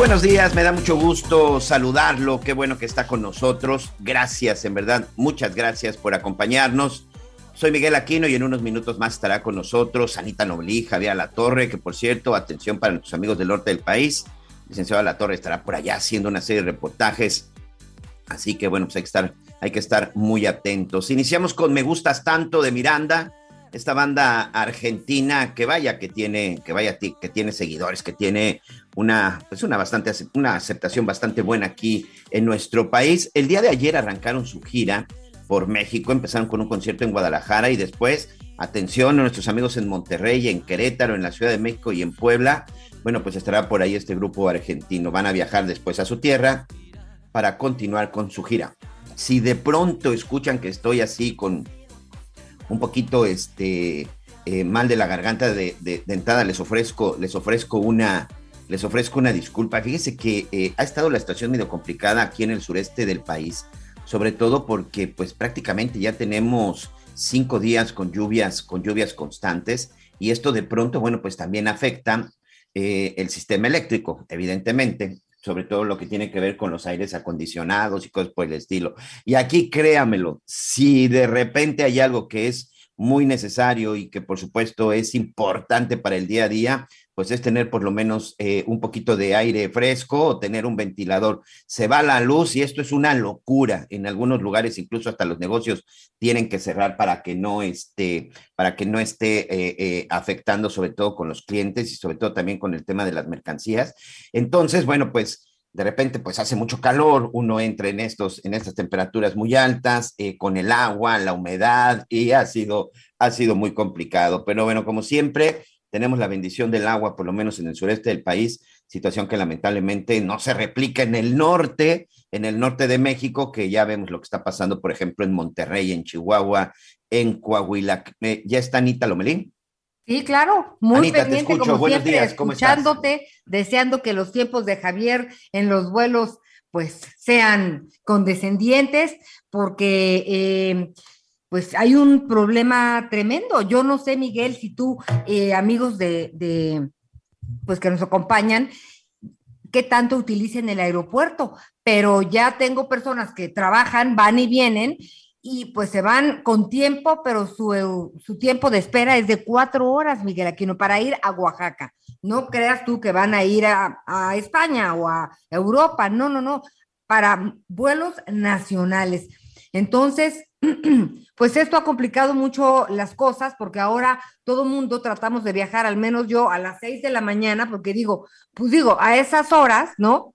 Buenos días, me da mucho gusto saludarlo, qué bueno que está con nosotros. Gracias, en verdad, muchas gracias por acompañarnos. Soy Miguel Aquino y en unos minutos más estará con nosotros Anita Noblí, Javier La Torre, que por cierto, atención para nuestros amigos del norte del país. Licenciado La Torre estará por allá haciendo una serie de reportajes. Así que bueno, pues hay que estar, hay que estar muy atentos. Iniciamos con Me Gustas Tanto de Miranda, esta banda argentina que vaya que tiene, que vaya que tiene seguidores, que tiene una, pues una bastante, una aceptación bastante buena aquí en nuestro país. El día de ayer arrancaron su gira por México, empezaron con un concierto en Guadalajara y después, atención a nuestros amigos en Monterrey, en Querétaro, en la Ciudad de México y en Puebla. Bueno, pues estará por ahí este grupo argentino. Van a viajar después a su tierra para continuar con su gira. Si de pronto escuchan que estoy así con un poquito este eh, mal de la garganta de, de, de, entrada, les ofrezco, les ofrezco una, les ofrezco una disculpa. Fíjese que eh, ha estado la situación medio complicada aquí en el sureste del país, sobre todo porque pues prácticamente ya tenemos cinco días con lluvias, con lluvias constantes, y esto de pronto, bueno, pues también afecta eh, el sistema eléctrico, evidentemente, sobre todo lo que tiene que ver con los aires acondicionados y cosas por el estilo. Y aquí créamelo, si de repente hay algo que es muy necesario y que por supuesto es importante para el día a día, pues es tener por lo menos eh, un poquito de aire fresco o tener un ventilador. Se va la luz y esto es una locura. En algunos lugares incluso hasta los negocios tienen que cerrar para que no esté, para que no esté eh, eh, afectando sobre todo con los clientes y sobre todo también con el tema de las mercancías. Entonces, bueno, pues de repente pues hace mucho calor, uno entra en, estos, en estas temperaturas muy altas, con el agua, la humedad, y ha sido, ha sido muy complicado. Pero bueno, como siempre, tenemos la bendición del agua, por lo menos en el sureste del país, situación que lamentablemente no se replica en el norte, en el norte de México, que ya vemos lo que está pasando, por ejemplo, en Monterrey, en Chihuahua, en Coahuila. Eh, ¿Ya está Anita Lomelín? Sí, claro, muy Anita, pendiente te escucho. como siempre, días, ¿cómo escuchándote, deseando que los tiempos de Javier en los vuelos pues sean condescendientes, porque eh, pues hay un problema tremendo. Yo no sé, Miguel, si tú, eh, amigos de, pues que nos acompañan, qué tanto utilicen el aeropuerto, pero ya tengo personas que trabajan, van y vienen y pues se van con tiempo, pero su, su, tiempo de espera es de cuatro horas, Miguel Aquino, para ir a Oaxaca. No creas tú que van a ir a, a España o a Europa, no, no, no, para vuelos nacionales. Entonces, pues esto ha complicado mucho las cosas porque ahora todo mundo tratamos de viajar, al menos yo, a las seis de la mañana, porque digo, pues digo, a esas horas, ¿no?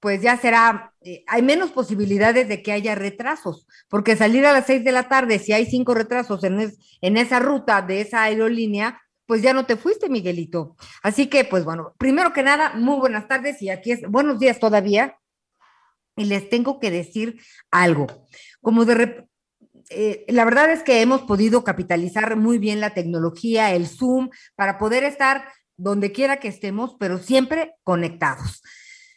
pues ya será, eh, hay menos posibilidades de que haya retrasos, porque salir a las seis de la tarde, si hay cinco retrasos en, es, en esa ruta de esa aerolínea, pues ya no te fuiste, Miguelito. Así que, pues bueno, primero que nada, muy buenas tardes y aquí es, buenos días todavía. Y les tengo que decir algo. Como de, eh, la verdad es que hemos podido capitalizar muy bien la tecnología, el Zoom, para poder estar donde quiera que estemos, pero siempre conectados.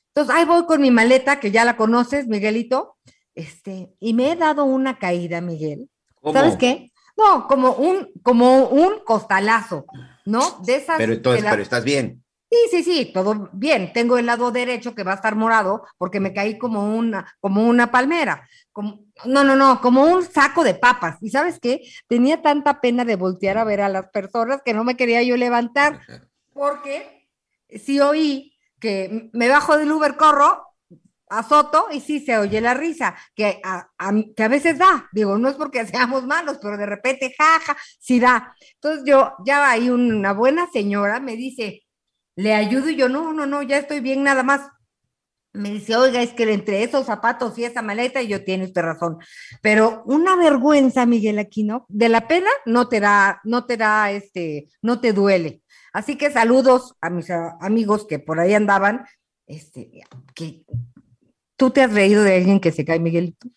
Entonces, ahí voy con mi maleta, que ya la conoces, Miguelito, este, y me he dado una caída, Miguel. ¿Cómo? ¿Sabes qué? No, como un, como un costalazo, ¿no? De esas. Pero entonces, la... pero estás bien. Sí, sí, sí, todo bien. Tengo el lado derecho que va a estar morado porque me caí como una, como una palmera. Como, no, no, no, como un saco de papas. ¿Y sabes qué? Tenía tanta pena de voltear a ver a las personas que no me quería yo levantar porque sí oí que me bajo del Uber, corro, azoto y sí se oye la risa, que a, a- que a veces da. Digo, no es porque seamos malos, pero de repente, jaja, sí da. Entonces yo, ya ahí una buena señora me dice, le ayudo y yo, no, no, no, ya estoy bien, nada más. Me dice, oiga, es que entre esos zapatos y esa maleta, y yo tiene usted razón. Pero una vergüenza, Miguel Aquino, de la pena no te da, no te da, este, no te duele. Así que saludos a mis amigos que por ahí andaban, este, tú te has reído de alguien que se cae, Miguelito.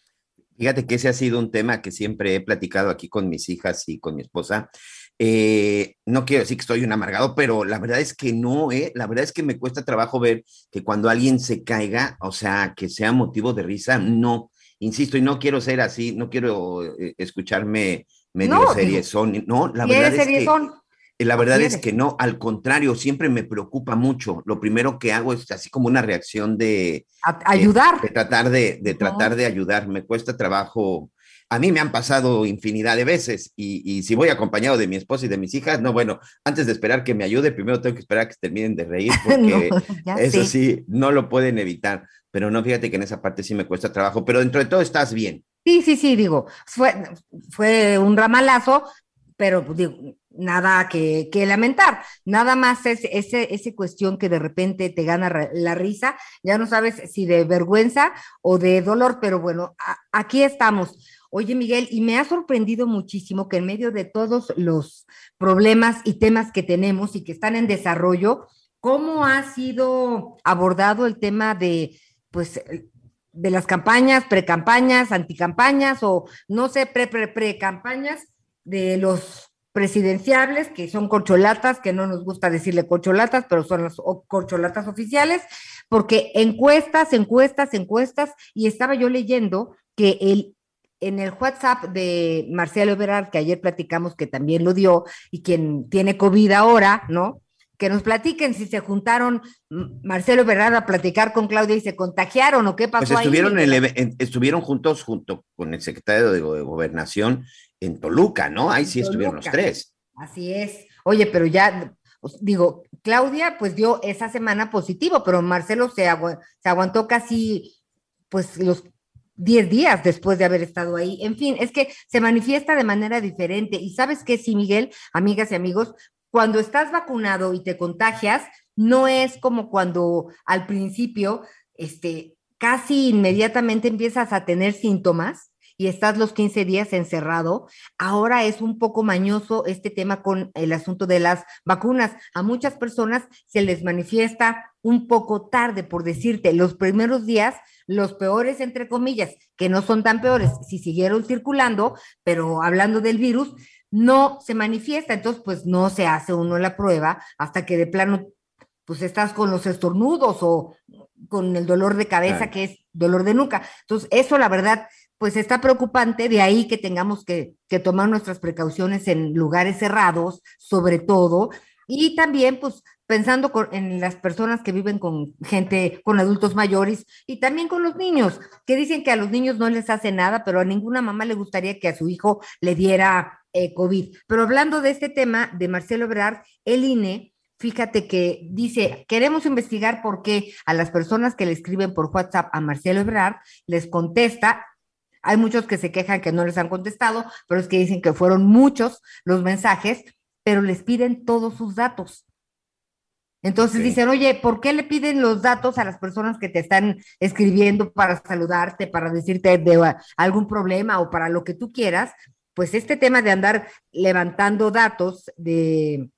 Fíjate que ese ha sido un tema que siempre he platicado aquí con mis hijas y con mi esposa. Eh, no quiero decir que estoy un amargado, pero la verdad es que no, ¿eh? La verdad es que me cuesta trabajo ver que cuando alguien se caiga, o sea, que sea motivo de risa, no. Insisto, y no quiero ser así, no quiero eh, escucharme medio No, seriezón, no, la Y verdad es que... Eh, La verdad es que no, al contrario, siempre me preocupa mucho. Lo primero que hago es así como una reacción de, ayudar. de tratar de, tratar de ayudar. Me cuesta trabajo. A mí me han pasado infinidad de veces y, y si voy acompañado de mi esposa y de mis hijas, no, bueno, antes de esperar que me ayude, primero tengo que esperar a que terminen de reír porque No, eso sí, no lo pueden evitar. Pero no, fíjate que en esa parte sí me cuesta trabajo, pero dentro de todo estás bien. Sí, sí, sí, digo, fue, fue un ramalazo, pero pues, digo, nada que, que lamentar. Nada más es ese, ese cuestión que de repente te gana la risa, ya no sabes si de vergüenza o de dolor, pero bueno, a- aquí estamos. Oye, Miguel, y me ha sorprendido muchísimo que en medio de todos los problemas y temas que tenemos y que están en desarrollo, ¿cómo ha sido abordado el tema de, pues, de las campañas, precampañas, anticampañas o no sé, pre, pre, pre-campañas de los presidenciables, que son corcholatas, que no nos gusta decirle corcholatas, pero son las corcholatas oficiales, porque encuestas, encuestas, encuestas, y estaba yo leyendo que el, en el WhatsApp de Marcelo Ebrard, que ayer platicamos que también lo dio, y quien tiene COVID ahora, ¿no? Que nos platiquen si se juntaron Marcelo Ebrard a platicar con Claudia y se contagiaron o qué pasó Pues estuvieron, ahí. en el estuvieron juntos junto con el secretario de, Go- de Gobernación en Toluca, ¿no? Ahí sí estuvieron los tres. Así es. Oye, pero ya, os digo, Claudia pues dio esa semana positivo, pero Marcelo se aguantó casi pues los 10 días después de haber estado ahí. En fin, es que se manifiesta de manera diferente. Y sabes qué, sí, Miguel, amigas y amigos, cuando estás vacunado y te contagias, no es como cuando al principio, este, casi inmediatamente empiezas a tener síntomas y estás los 15 días encerrado. Ahora es un poco mañoso este tema con el asunto de las vacunas. A muchas personas se les manifiesta un poco tarde, por decirte, los primeros días, los peores, entre comillas, que no son tan peores, si siguieron circulando, pero hablando del virus, no se manifiesta. Entonces, pues no se hace uno la prueba hasta que de plano, pues estás con los estornudos o con el dolor de cabeza, Claro. que es dolor de nuca. Entonces, eso la verdad, pues está preocupante, de ahí que tengamos que, tomar nuestras precauciones en lugares cerrados, sobre todo, y también, pues, pensando en las personas que viven con gente, con adultos mayores y también con los niños, que dicen que a los niños no les hace nada, pero a ninguna mamá le gustaría que a su hijo le diera eh, COVID. Pero hablando de este tema de Marcelo Ebrard, el INE, fíjate que dice, queremos investigar por qué a las personas que le escriben por WhatsApp a Marcelo Ebrard les contesta hay muchos que se quejan que no les han contestado, pero es que dicen que fueron muchos los mensajes, pero les piden todos sus datos. Entonces dicen, oye, ¿por qué le piden los datos a las personas que te están escribiendo para saludarte, para decirte de uh, algún problema o para lo que tú quieras? Pues este tema de andar levantando datos de,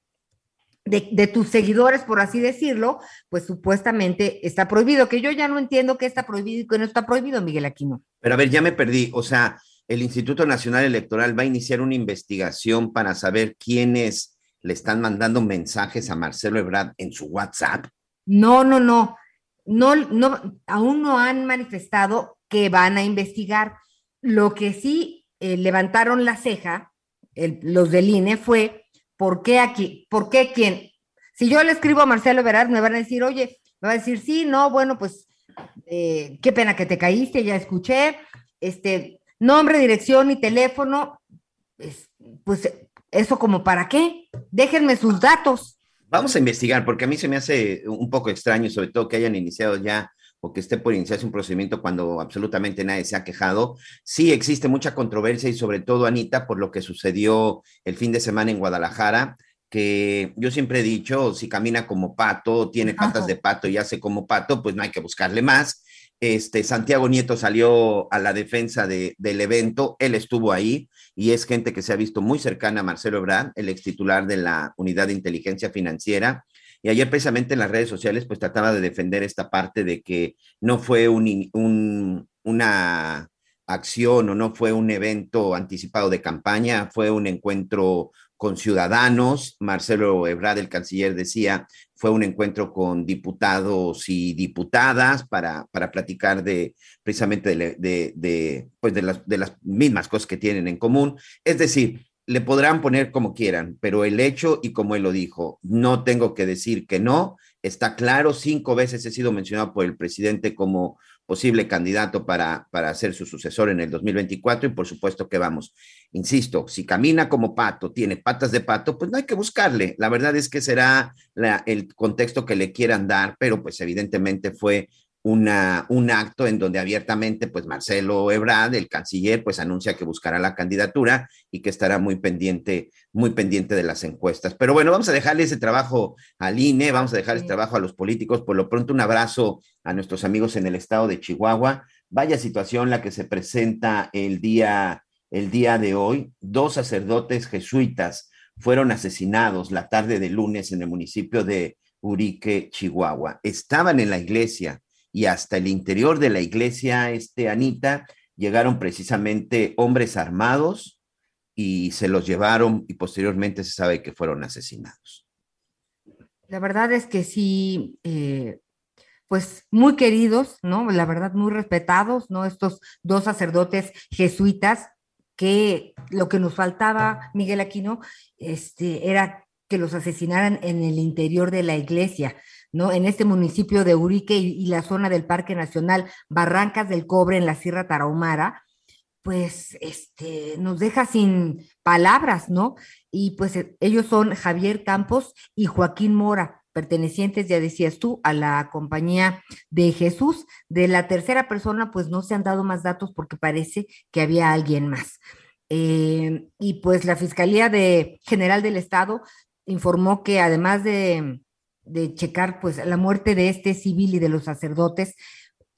de, de tus seguidores, por así decirlo, pues supuestamente está prohibido, que yo ya no entiendo qué está prohibido y qué no está prohibido, Miguel Aquino. Pero a ver, ya me perdí. O sea, el Instituto Nacional Electoral va a iniciar una investigación para saber quiénes le están mandando mensajes a Marcelo Ebrard en su WhatsApp. No, no, no, no, no, aún no han manifestado que van a investigar. Lo que sí eh, levantaron la ceja, el- los del INE, fue por qué aquí, por qué quien Si yo le escribo a Marcelo Ebrard, me van a decir, oye, me va a decir, sí, no, bueno, pues eh, qué pena que te caíste, ya escuché, este, nombre, dirección y teléfono, es- pues eso como para qué, déjenme sus datos. Vamos a investigar, porque a mí se me hace un poco extraño, sobre todo que hayan iniciado ya o que esté por iniciarse un procedimiento cuando absolutamente nadie se ha quejado. Sí existe mucha controversia y sobre todo, Anita, por lo que sucedió el fin de semana en Guadalajara, que yo siempre he dicho, si camina como pato, tiene patas Ajá. de pato y hace como pato, pues no hay que buscarle más. Este, Santiago Nieto salió a la defensa de- del evento, él estuvo ahí y es gente que se ha visto muy cercana a Marcelo Ebrard, el ex titular de la Unidad de Inteligencia Financiera. Y ayer precisamente en las redes sociales pues trataba de defender esta parte de que no fue un, una acción o no fue un evento anticipado de campaña, fue un encuentro con ciudadanos. Marcelo Ebrard, el canciller, decía, fue un encuentro con diputados y diputadas para, para platicar de precisamente de- de, pues de, las, de las mismas cosas que tienen en común. Es decir, le podrán poner como quieran, pero el hecho, y como él lo dijo, no tengo que decir que no, está claro, cinco veces he sido mencionado por el presidente como posible candidato para, para ser su sucesor en el 2024 y por supuesto que vamos. Insisto, si camina como pato, tiene patas de pato, pues no hay que buscarle. La verdad es que será el contexto que le quieran dar, pero pues evidentemente fue una, un acto en donde abiertamente, pues Marcelo Ebrard, el canciller, pues anuncia que buscará la candidatura y que estará muy pendiente, muy pendiente de las encuestas. Pero bueno, vamos a dejarle ese trabajo al INE, vamos a dejar ese trabajo a los políticos. Por lo pronto, un abrazo a nuestros amigos en el estado de Chihuahua. Vaya situación la que se presenta el día, el día de hoy. Dos sacerdotes jesuitas fueron asesinados la tarde de lunes en el municipio de Urique, Chihuahua. Estaban en la iglesia y hasta el interior de la iglesia, este Anita, llegaron precisamente hombres armados y se los llevaron y posteriormente se sabe que fueron asesinados. La verdad es que sí, eh, pues muy queridos, ¿no? La verdad, muy respetados, ¿no? Estos dos sacerdotes jesuitas que lo que nos faltaba, Miguel Aquino, este, era que los asesinaran en el interior de la iglesia, ¿no? En este municipio de Urique y, la zona del Parque Nacional Barrancas del Cobre en la Sierra Tarahumara, pues este, nos deja sin palabras, ¿no? Y pues eh, ellos son Javier Campos y Joaquín Mora, pertenecientes, ya decías tú, a la compañía de Jesús. De la tercera persona, pues no se han dado más datos porque parece que había alguien más. Eh, y pues la Fiscalía de General del Estado informó que además de, de checar pues la muerte de este civil y de los sacerdotes,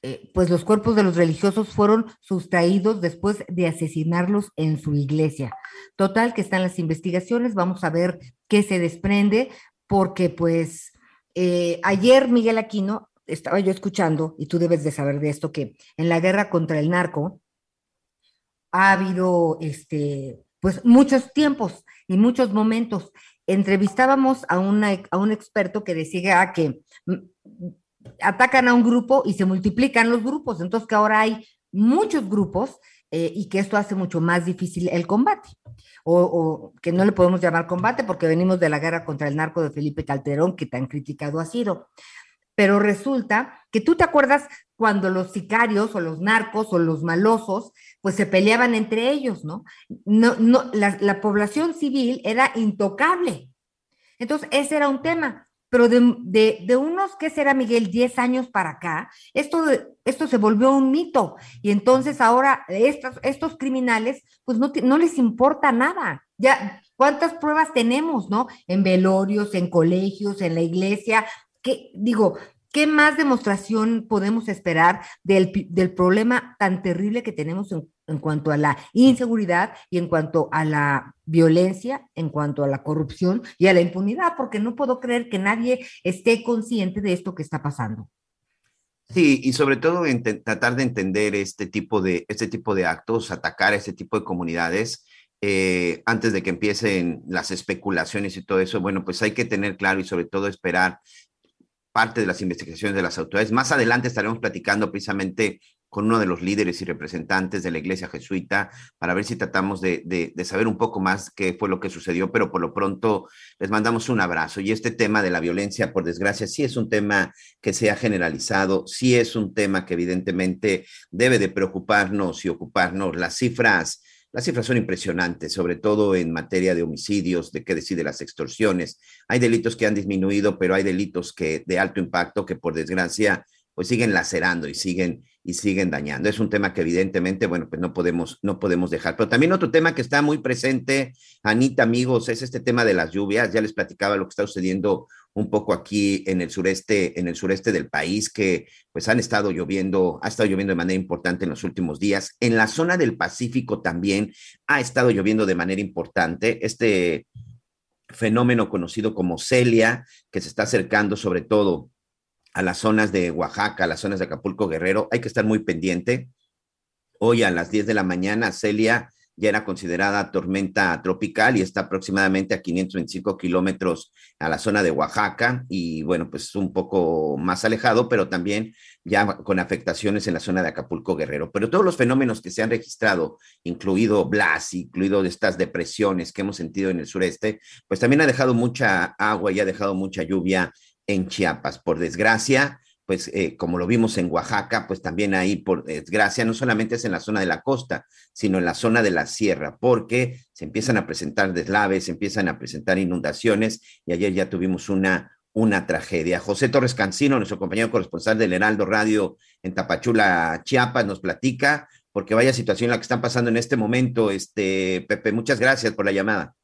eh, pues los cuerpos de los religiosos fueron sustraídos después de asesinarlos en su iglesia. Total, que están las investigaciones, vamos a ver qué se desprende, porque pues eh, ayer Miguel Aquino, estaba yo escuchando, y tú debes de saber de esto, que en la guerra contra el narco ha habido este, pues muchos tiempos y muchos momentos. Entrevistábamos a, una, a un experto que decía que mm, atacan a un grupo y se multiplican los grupos, entonces que ahora hay muchos grupos eh, y que esto hace mucho más difícil el combate. O, o, que no le podemos llamar combate porque venimos de la guerra contra el narco de Felipe Calderón, que tan criticado ha sido. Pero resulta que tú te acuerdas cuando los sicarios o los narcos o los malosos, pues se peleaban entre ellos, ¿no? no, no la, la población civil era intocable. Entonces, ese era un tema pero de, de, de, unos, ¿qué será, Miguel? 10 años para acá, esto, esto se volvió un mito. Y entonces ahora estos, estos criminales, pues no, no les importa nada. Ya, ¿cuántas pruebas tenemos, no? En velorios, en colegios, en la iglesia. ¿Qué, digo, ¿qué más demostración podemos esperar del, del problema tan terrible que tenemos en, en cuanto a la inseguridad y en cuanto a la violencia, en cuanto a la corrupción y a la impunidad, porque no puedo creer que nadie esté consciente de esto que está pasando. Sí, y sobre todo en tratar de entender este tipo de, este tipo de actos, atacar a este tipo de comunidades, eh, antes de que empiecen las especulaciones y todo eso, bueno, pues hay que tener claro y sobre todo esperar parte de las investigaciones de las autoridades. Más adelante estaremos platicando precisamente con uno de los líderes y representantes de la iglesia jesuita para ver si tratamos de, de, saber un poco más qué fue lo que sucedió, pero por lo pronto les mandamos un abrazo. Y este tema de la violencia, por desgracia, sí es un tema que se ha generalizado, sí es un tema que evidentemente debe de preocuparnos y ocuparnos. Las cifras las cifras son impresionantes, sobre todo en materia de homicidios, de qué decir de las extorsiones. Hay delitos que han disminuido, pero hay delitos que de alto impacto que por desgracia pues siguen lacerando y siguen y siguen dañando. Es un tema que evidentemente, bueno, pues no podemos, no podemos dejar. Pero también otro tema que está muy presente, Anita, amigos, es este tema de las lluvias. Ya les platicaba lo que está sucediendo un poco aquí en el sureste, en el sureste del país, que pues han estado lloviendo, ha estado lloviendo de manera importante en los últimos días. En la zona del Pacífico también ha estado lloviendo de manera importante. Este fenómeno conocido como Celia, que se está acercando sobre todo a las zonas de Oaxaca, a las zonas de Acapulco Guerrero, hay que estar muy pendiente. Hoy a las 10 de la mañana, Celia ya era considerada tormenta tropical y está aproximadamente a 525 kilómetros a la zona de Oaxaca y bueno, pues un poco más alejado, pero también ya con afectaciones en la zona de Acapulco Guerrero. Pero todos los fenómenos que se han registrado, incluido Blas, incluido estas depresiones que hemos sentido en el sureste, pues también ha dejado mucha agua y ha dejado mucha lluvia en Chiapas. Por desgracia, pues eh, como lo vimos en Oaxaca, pues también ahí, por desgracia, no solamente es en la zona de la costa, sino en la zona de la sierra, porque se empiezan a presentar deslaves, se empiezan a presentar inundaciones y ayer ya tuvimos una, una tragedia. José Torres Cancino, nuestro compañero corresponsal del Heraldo Radio en Tapachula, Chiapas, nos platica, porque vaya situación la que están pasando en este momento. Este, Pepe, muchas gracias por la llamada.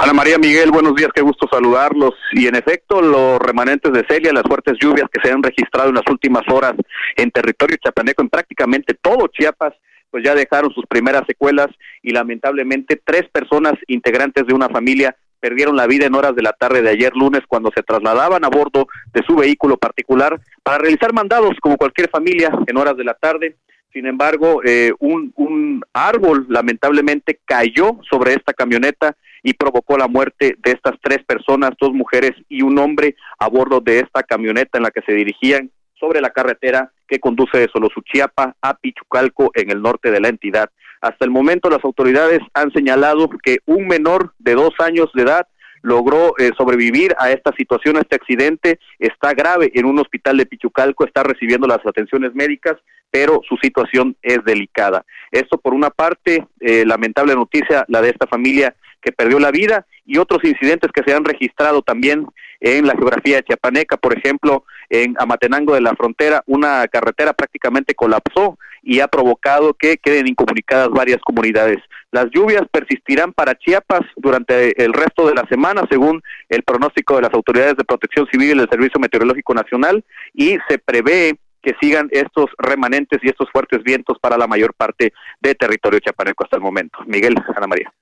Ana María Miguel, buenos días, qué gusto saludarlos. Y en efecto, los remanentes de Celia, las fuertes lluvias que se han registrado en las últimas horas en territorio chapaneco, en prácticamente todo Chiapas, pues ya dejaron sus primeras secuelas y lamentablemente tres personas integrantes de una familia perdieron la vida en horas de la tarde de ayer lunes cuando se trasladaban a bordo de su vehículo particular para realizar mandados como cualquier familia en horas de la tarde. Sin embargo, eh, un, un árbol lamentablemente cayó sobre esta camioneta y provocó la muerte de estas tres personas, dos mujeres y un hombre a bordo de esta camioneta en la que se dirigían sobre la carretera que conduce de Solosuchiapa a Pichucalco en el norte de la entidad. Hasta el momento las autoridades han señalado que un menor de dos años de edad logró eh, sobrevivir a esta situación, a este accidente, está grave en un hospital de Pichucalco, está recibiendo las atenciones médicas, pero su situación es delicada. Esto por una parte, eh, lamentable noticia, la de esta familia que perdió la vida y otros incidentes que se han registrado también en la geografía chiapaneca, por ejemplo, en Amatenango de la Frontera, una carretera prácticamente colapsó y ha provocado que queden incomunicadas varias comunidades. Las lluvias persistirán para Chiapas durante el resto de la semana, según el pronóstico de las autoridades de protección civil y del Servicio Meteorológico Nacional, y se prevé que sigan estos remanentes y estos fuertes vientos para la mayor parte de territorio chiapaneco hasta el momento. Miguel, Ana María.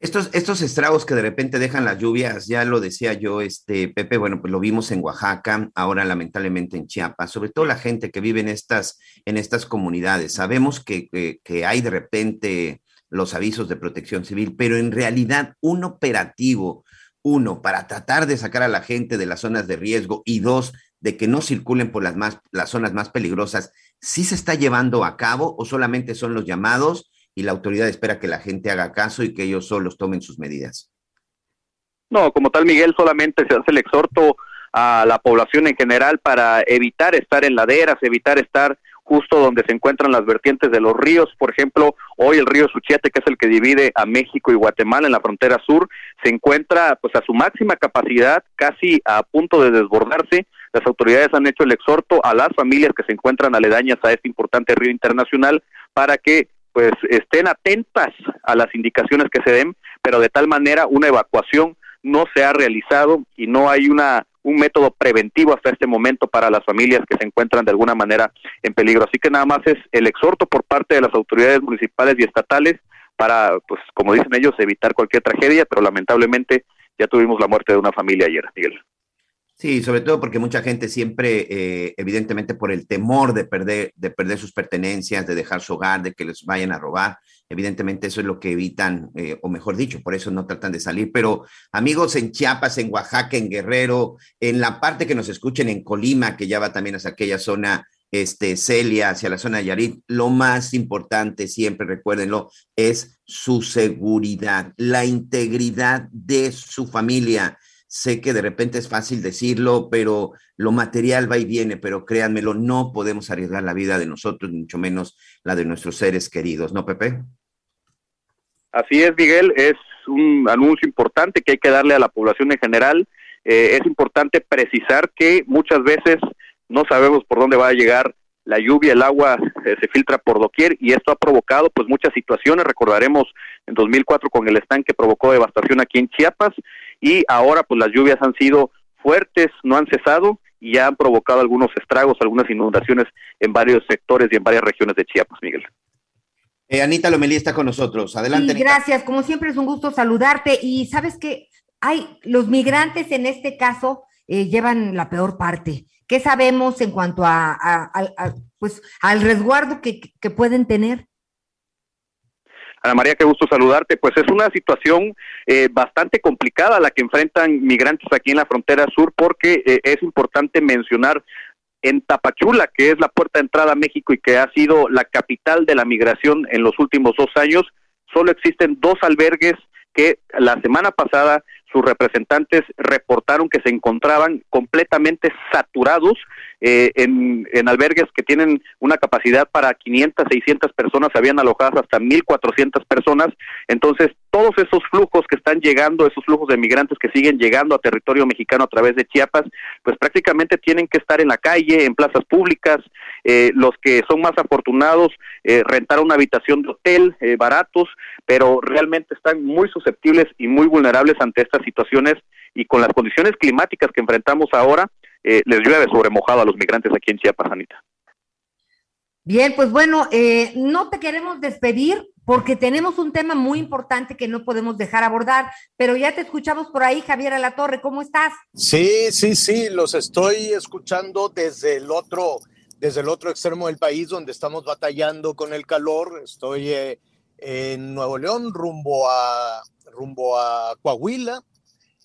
Estos, estos estragos que de repente dejan las lluvias, ya lo decía yo, este Pepe, bueno, pues lo vimos en Oaxaca, ahora lamentablemente en Chiapas, sobre todo la gente que vive en estas, en estas comunidades. Sabemos que, que, que hay de repente los avisos de protección civil, pero en realidad un operativo, uno, para tratar de sacar a la gente de las zonas de riesgo y dos, de que no circulen por las, más, las zonas más peligrosas, ¿sí se está llevando a cabo o solamente son los llamados? Y la autoridad espera que la gente haga caso y que ellos solos tomen sus medidas. No, como tal, Miguel, solamente se hace el exhorto a la población en general para evitar estar en laderas, evitar estar justo donde se encuentran las vertientes de los ríos. Por ejemplo, hoy el río Suchiate, que es el que divide a México y Guatemala en la frontera sur, se encuentra pues a su máxima capacidad, casi a punto de desbordarse. Las autoridades han hecho el exhorto a las familias que se encuentran aledañas a este importante río internacional para que pues estén atentas a las indicaciones que se den, pero de tal manera una evacuación no se ha realizado y no hay una un método preventivo hasta este momento para las familias que se encuentran de alguna manera en peligro. Así que nada más es el exhorto por parte de las autoridades municipales y estatales para, pues como dicen ellos, evitar cualquier tragedia, pero lamentablemente ya tuvimos la muerte de una familia ayer, Miguel. Sí, sobre todo porque mucha gente siempre, eh, evidentemente por el temor de perder, de perder sus pertenencias, de dejar su hogar, de que les vayan a robar, evidentemente eso es lo que evitan, eh, o mejor dicho, por eso no tratan de salir. Pero amigos en Chiapas, en Oaxaca, en Guerrero, en la parte que nos escuchen en Colima, que ya va también hacia aquella zona, este, Celia, hacia la zona de Yarit, lo más importante, siempre recuérdenlo, es su seguridad, la integridad de su familia. Sé que de repente es fácil decirlo, pero lo material va y viene, pero créanmelo, no podemos arriesgar la vida de nosotros, mucho menos la de nuestros seres queridos, ¿no, Pepe? Así es, Miguel, es un anuncio importante que hay que darle a la población en general. Eh, es importante precisar que muchas veces no sabemos por dónde va a llegar la lluvia, el agua eh, se filtra por doquier y esto ha provocado pues muchas situaciones. Recordaremos en 2004 con el estanque provocó devastación aquí en Chiapas y ahora pues las lluvias han sido fuertes, no han cesado y ya han provocado algunos estragos, algunas inundaciones en varios sectores y en varias regiones de Chiapas, Miguel. Eh, Anita Lomelí está con nosotros. Adelante. Sí, gracias. Como siempre es un gusto saludarte. Y sabes que hay los migrantes en este caso eh, llevan la peor parte. ¿Qué sabemos en cuanto a, a- a- a, pues, al resguardo que, que pueden tener? Ana María, qué gusto saludarte. Pues es una situación eh, bastante complicada la que enfrentan migrantes aquí en la frontera sur, porque eh, es importante mencionar en Tapachula, que es la puerta de entrada a México y que ha sido la capital de la migración en los últimos dos años, solo existen dos albergues que la semana pasada sus representantes reportaron que se encontraban completamente saturados eh, en, albergues que tienen una capacidad para 500, 600 personas, habían alojadas hasta 1.400 personas. Entonces, todos esos flujos que están llegando, esos flujos de migrantes que siguen llegando a territorio mexicano a través de Chiapas, pues prácticamente tienen que estar en la calle, en plazas públicas. Eh, los que son más afortunados eh, rentar una habitación de hotel eh, baratos, pero realmente están muy susceptibles y muy vulnerables ante estas situaciones y con las condiciones climáticas que enfrentamos ahora, eh, les llueve sobre mojado a los migrantes aquí en Chiapas, Anita. Bien, pues bueno, eh, no te queremos despedir porque tenemos un tema muy importante que no podemos dejar abordar, pero ya te escuchamos por ahí, Javier Alatorre, ¿cómo estás? Sí, sí, sí, los estoy escuchando desde el otro, desde el otro extremo del país donde estamos batallando con el calor. Estoy eh, en Nuevo León rumbo a rumbo a Coahuila,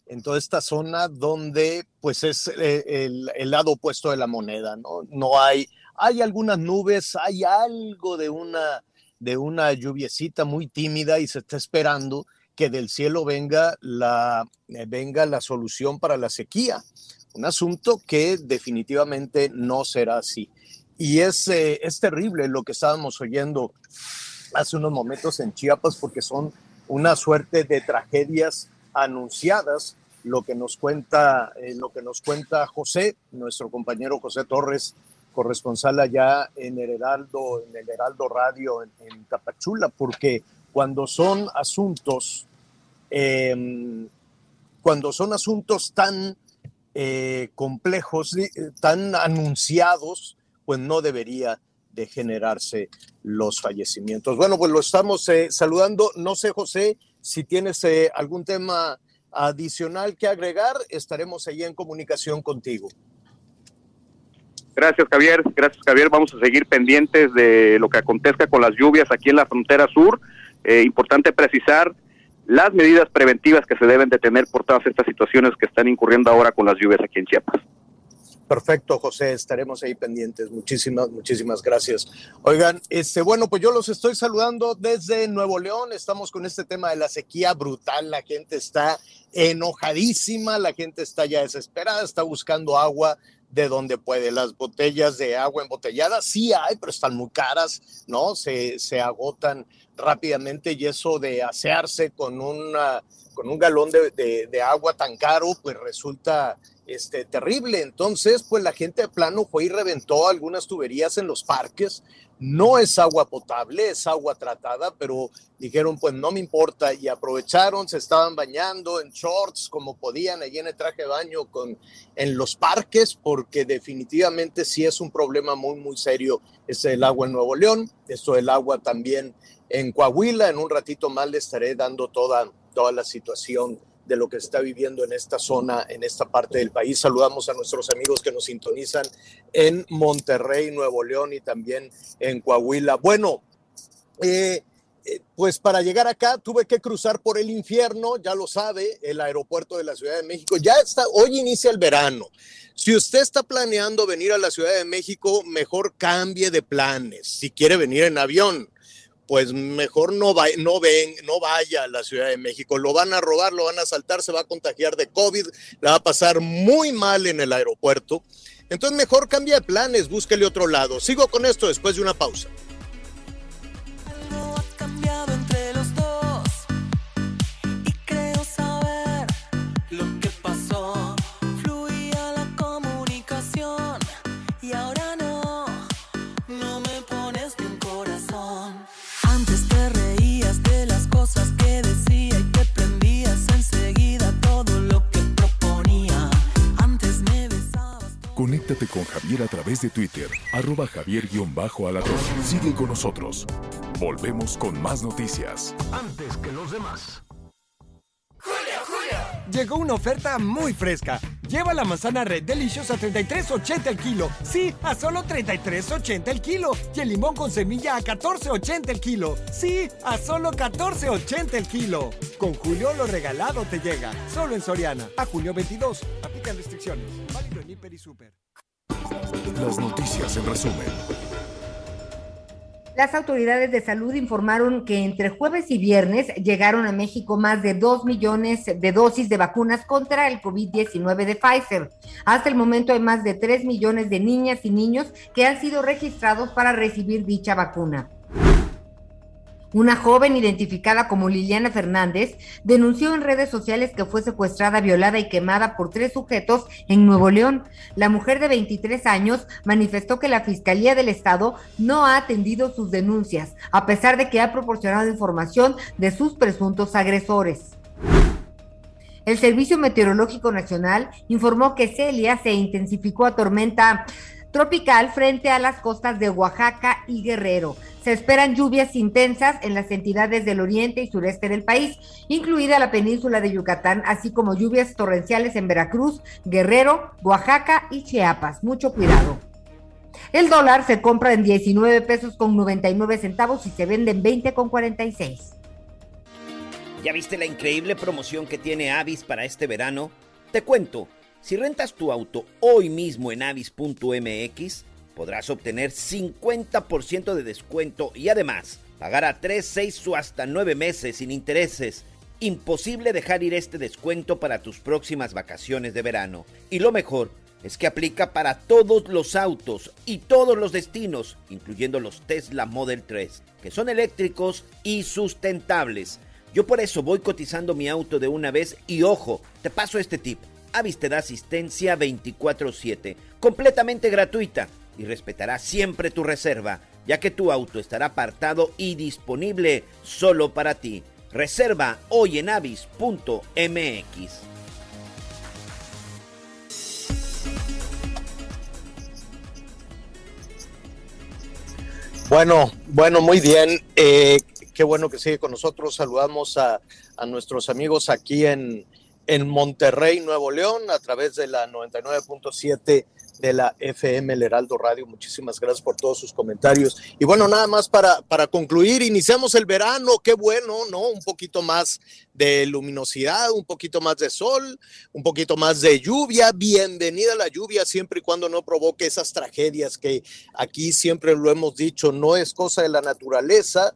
en toda esta zona donde pues es eh, el, lado opuesto de la moneda, ¿no? No hay, hay algunas nubes, hay algo de una de una lluviecita muy tímida y se está esperando que del cielo venga la, eh, venga la solución para la sequía. Un asunto que definitivamente no será así. Y es, eh, es terrible lo que estábamos oyendo hace unos momentos en Chiapas porque son una suerte de tragedias anunciadas. Lo que nos cuenta, eh, lo que nos cuenta José, nuestro compañero José Torres, corresponsal allá en el Heraldo, en el Heraldo Radio en, en Tapachula, porque cuando son asuntos, eh, cuando son asuntos tan eh, complejos, eh, tan anunciados, pues no debería de generarse los fallecimientos. Bueno, pues lo estamos saludando. No sé, José, si tienes eh, algún tema adicional que agregar, estaremos ahí en comunicación contigo. Gracias, Javier. Gracias, Javier. Vamos a seguir pendientes de lo que acontezca con las lluvias aquí en la frontera sur. Eh, importante precisar las medidas preventivas que se deben de tener por todas estas situaciones que están incurriendo ahora con las lluvias aquí en Chiapas. Perfecto, José, estaremos ahí pendientes. Muchísimas, muchísimas gracias. Oigan, este, bueno, pues yo los estoy saludando desde Nuevo León. Estamos con este tema de la sequía brutal. La gente está enojadísima, la gente está ya desesperada, está buscando agua de donde puede. Las botellas de agua embotellada sí hay, pero están muy caras, ¿no? Se, se agotan rápidamente y eso de asearse con, con un galón de, de, de agua tan caro, pues resulta este, terrible. Entonces, pues la gente de plano fue y reventó algunas tuberías en los parques. No es agua potable, es agua tratada, pero dijeron, pues no me importa. Y aprovecharon, se estaban bañando en shorts como podían, allí en el traje de baño con, en los parques, porque definitivamente sí es un problema muy, muy serio. Es el agua en Nuevo León, esto del agua también en Coahuila. En un ratito más le estaré dando toda, toda la situación de lo que está viviendo en esta zona, en esta parte del país. Saludamos a nuestros amigos que nos sintonizan en Monterrey, Nuevo León y también en Coahuila. Bueno, eh, eh, pues para llegar acá tuve que cruzar por el infierno, ya lo sabe, el aeropuerto de la Ciudad de México. Ya está, hoy inicia el verano. Si usted está planeando venir a la Ciudad de México, mejor cambie de planes. Si quiere venir en avión, pues mejor no, va, no, ven, no vaya a la Ciudad de México. Lo van a robar, lo van a asaltar, se va a contagiar de COVID, la va a pasar muy mal en el aeropuerto. Entonces mejor cambie de planes, búsquele otro lado. Sigo con esto después de una pausa. Conéctate con Javier a través de Twitter, arroba javier-alatón. Sigue con nosotros. Volvemos con más noticias. Antes que los demás. Llegó una oferta muy fresca. Lleva la manzana Red Delicious a 33.80 el kilo. Sí, a solo 33.80 el kilo. Y el limón con semilla a 14.80 el kilo. Sí, a solo 14.80 el kilo. Con Julio lo regalado te llega. Solo en Soriana. A julio 22. Aplican restricciones. Válido en Hiper y Super. Las noticias en resumen. Las autoridades de salud informaron que entre jueves y viernes llegaron a México más de 2 millones de dosis de vacunas contra el COVID-19 de Pfizer. Hasta el momento hay más de 3 millones de niñas y niños que han sido registrados para recibir dicha vacuna. Una joven identificada como Liliana Fernández denunció en redes sociales que fue secuestrada, violada y quemada por tres sujetos en Nuevo León. La mujer de 23 años manifestó que la Fiscalía del Estado no ha atendido sus denuncias, a pesar de que ha proporcionado información de sus presuntos agresores. El Servicio Meteorológico Nacional informó que Celia se intensificó a tormenta tropical frente a las costas de Oaxaca y Guerrero. Se esperan lluvias intensas en las entidades del oriente y sureste del país, incluida la península de Yucatán, así como lluvias torrenciales en Veracruz, Guerrero, Oaxaca y Chiapas. Mucho cuidado. El dólar se compra en 19 pesos con 99 centavos y se vende en 20 con 46. ¿Ya viste la increíble promoción que tiene Avis para este verano? Te cuento, si rentas tu auto hoy mismo en avis.mx, podrás obtener 50% de descuento y además pagar a 3, 6 o hasta 9 meses sin intereses. Imposible dejar ir este descuento para tus próximas vacaciones de verano. Y lo mejor es que aplica para todos los autos y todos los destinos, incluyendo los Tesla Model 3, que son eléctricos y sustentables. Yo por eso voy cotizando mi auto de una vez y ojo, te paso este tip. Avis te da asistencia 24/7, completamente gratuita y respetará siempre tu reserva, ya que tu auto estará apartado y disponible solo para ti. Reserva hoy en avis.mx. Bueno, bueno, muy bien. Eh, qué bueno que sigue con nosotros. Saludamos a, a nuestros amigos aquí en, en Monterrey, Nuevo León, a través de la 99.7 de la FM El Heraldo Radio. Muchísimas gracias por todos sus comentarios. Y bueno, nada más para, para concluir, iniciamos el verano, qué bueno, ¿no? Un poquito más de luminosidad, un poquito más de sol, un poquito más de lluvia. Bienvenida la lluvia siempre y cuando no provoque esas tragedias que aquí siempre lo hemos dicho, no es cosa de la naturaleza,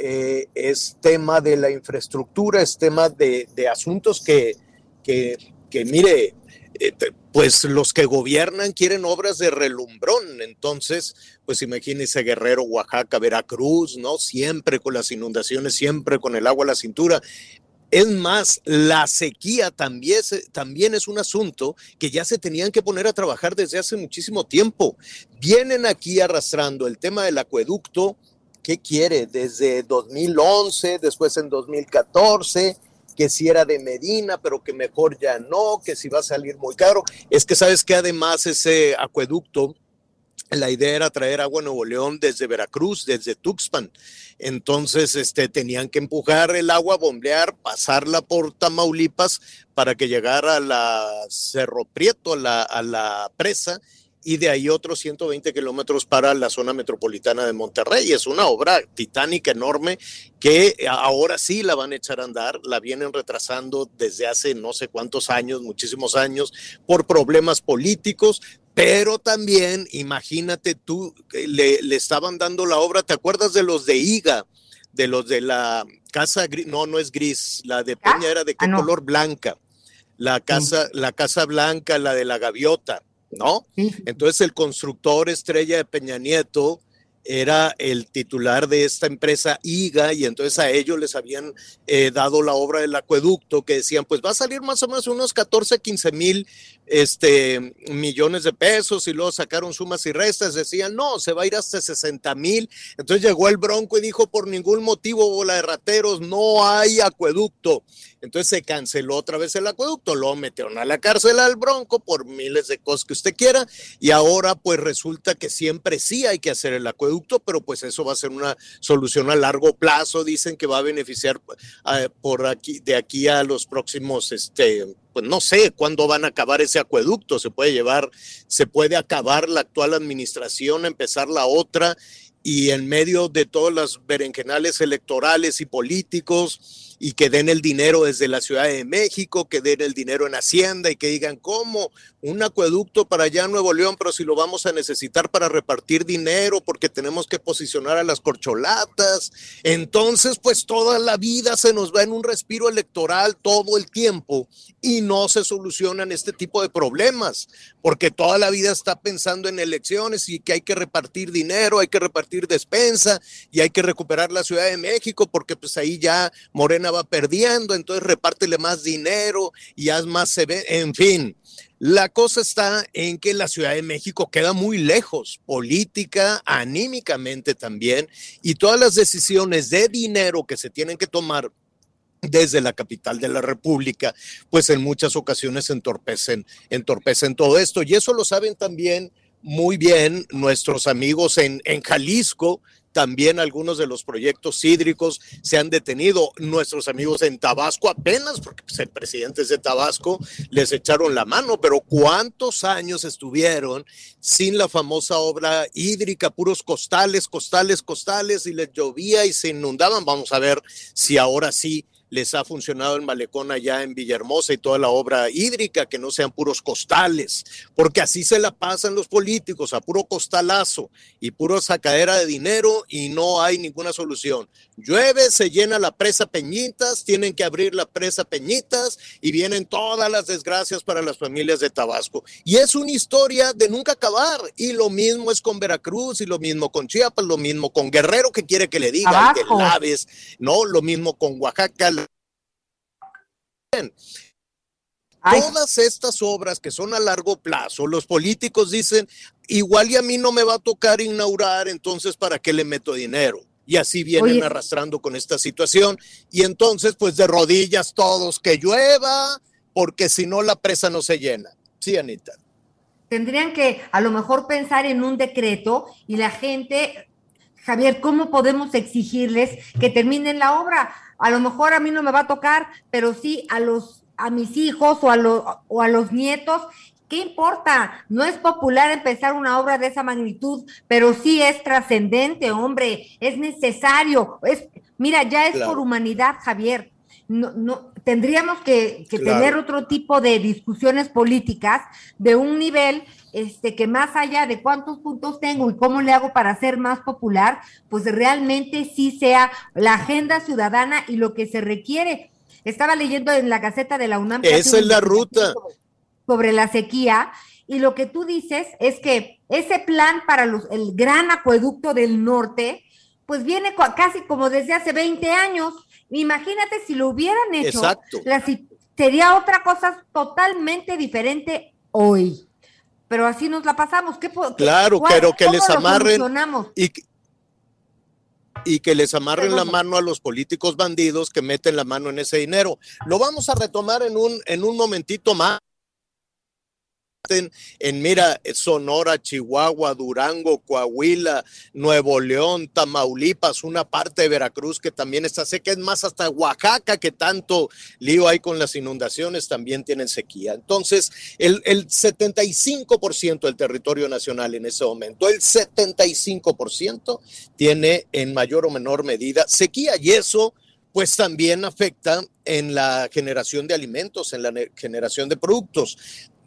eh, es tema de la infraestructura, es tema de, de asuntos que, que, que mire, eh, pues los que gobiernan quieren obras de relumbrón, entonces, pues imagínese Guerrero, Oaxaca, Veracruz, ¿no? Siempre con las inundaciones, siempre con el agua a la cintura. Es más, la sequía también, también es un asunto que ya se tenían que poner a trabajar desde hace muchísimo tiempo. Vienen aquí arrastrando el tema del acueducto, ¿qué quiere? Desde 2011, después en 2014, que si era de Medina, pero que mejor ya no, que si va a salir muy caro. Es que sabes que además ese acueducto, la idea era traer agua a Nuevo León desde Veracruz, desde Tuxpan. Entonces, este, tenían que empujar el agua, bombear, pasarla por Tamaulipas para que llegara a la Cerro Prieto, a la, a la presa, y de ahí otros 120 kilómetros para la zona metropolitana de Monterrey. Es una obra titánica enorme que ahora sí la van a echar a andar, la vienen retrasando desde hace no sé cuántos años, muchísimos años, por problemas políticos, pero también, imagínate tú, le, le, estaban dando la obra, ¿te acuerdas de los de IGA? De los de la casa gris, no, no es gris, la de Peña era de qué ah, no. color blanca. La casa, sí. la casa blanca, la de la gaviota, ¿no? Entonces el constructor estrella de Peña Nieto era el titular de esta empresa IGA y entonces a ellos les habían eh, dado la obra del acueducto que decían pues va a salir más o menos unos 14, 15 mil este, millones de pesos y luego sacaron sumas y restas, decían no, se va a ir hasta 60 mil. Entonces llegó el Bronco y dijo por ningún motivo, bola de rateros, no hay acueducto. Entonces se canceló otra vez el acueducto, lo metieron a la cárcel al Bronco por miles de cosas que usted quiera y ahora pues resulta que siempre sí hay que hacer el acueducto, pero pues eso va a ser una solución a largo plazo, dicen que va a beneficiar uh, por aquí, de aquí a los próximos, este, pues no sé cuándo van a acabar ese acueducto, se puede llevar, se puede acabar la actual administración, empezar la otra y en medio de todas las berenjenales electorales y políticos y que den el dinero desde la Ciudad de México, que den el dinero en Hacienda y que digan, ¿cómo? Un acueducto para allá en Nuevo León, pero si lo vamos a necesitar para repartir dinero porque tenemos que posicionar a las corcholatas. Entonces, pues toda la vida se nos va en un respiro electoral todo el tiempo y no se solucionan este tipo de problemas, porque toda la vida está pensando en elecciones y que hay que repartir dinero, hay que repartir despensa y hay que recuperar la Ciudad de México porque pues ahí ya Morena va perdiendo, entonces repártele más dinero y haz más, en fin. La cosa está en que la Ciudad de México queda muy lejos, política, anímicamente también, y todas las decisiones de dinero que se tienen que tomar desde la capital de la República, pues en muchas ocasiones entorpecen, entorpecen todo esto. Y eso lo saben también muy bien nuestros amigos en, en Jalisco, también algunos de los proyectos hídricos se han detenido. Nuestros amigos en Tabasco apenas, porque pues, el presidente es de Tabasco, les echaron la mano, pero ¿cuántos años estuvieron sin la famosa obra hídrica, puros costales, costales, costales, y les llovía y se inundaban? Vamos a ver si ahora sí les ha funcionado el malecón allá en Villahermosa y toda la obra hídrica, que no sean puros costales, porque así se la pasan los políticos, a puro costalazo y puro sacadera de dinero y no hay ninguna solución. Llueve, se llena la presa Peñitas, tienen que abrir la presa Peñitas y vienen todas las desgracias para las familias de Tabasco. Y es una historia de nunca acabar. Y lo mismo es con Veracruz y lo mismo con Chiapas, lo mismo con Guerrero que quiere que le digan que laves, ¿no? Lo mismo con Oaxaca. Ay. Todas estas obras que son a largo plazo, los políticos dicen, igual y a mí no me va a tocar inaugurar, entonces ¿para qué le meto dinero? Y así vienen Oye. arrastrando con esta situación. Y entonces, pues de rodillas todos, que llueva, porque si no la presa no se llena. Sí, Anita. Tendrían que a lo mejor pensar en un decreto y la gente, Javier, ¿cómo podemos exigirles que terminen la obra? A lo mejor a mí no me va a tocar, pero sí a los a mis hijos o a, los, o a los nietos ¿Qué importa? No es popular empezar una obra de esa magnitud, pero sí es trascendente, hombre, es necesario. Es, mira, ya es claro. por humanidad, Javier. No, no, tendríamos que, que claro. tener otro tipo de discusiones políticas de un nivel este, que más allá de cuántos puntos tengo y cómo le hago para ser más popular, pues realmente sí sea la agenda ciudadana y lo que se requiere. Estaba leyendo en la Gaceta de la UNAM. Esa es la ruta sobre la sequía y lo que tú dices es que ese plan para los, el gran acueducto del norte, pues viene casi como desde hace 20 años. Imagínate si lo hubieran hecho, la, sería otra cosa totalmente diferente hoy. Pero así nos la pasamos. ¿Qué, claro, cuál, pero que les amarren y, y que les amarren la mano a los políticos bandidos que meten la mano en ese dinero. Lo vamos a retomar en un, en un momentito más en, mira, Sonora, Chihuahua, Durango, Coahuila, Nuevo León, Tamaulipas, una parte de Veracruz que también está seca, es más, hasta Oaxaca, que tanto lío hay con las inundaciones, también tienen sequía. Entonces, el, el 75% del territorio nacional en ese momento, el 75% tiene en mayor o menor medida sequía y eso pues también afecta en la generación de alimentos, en la ne- generación de productos.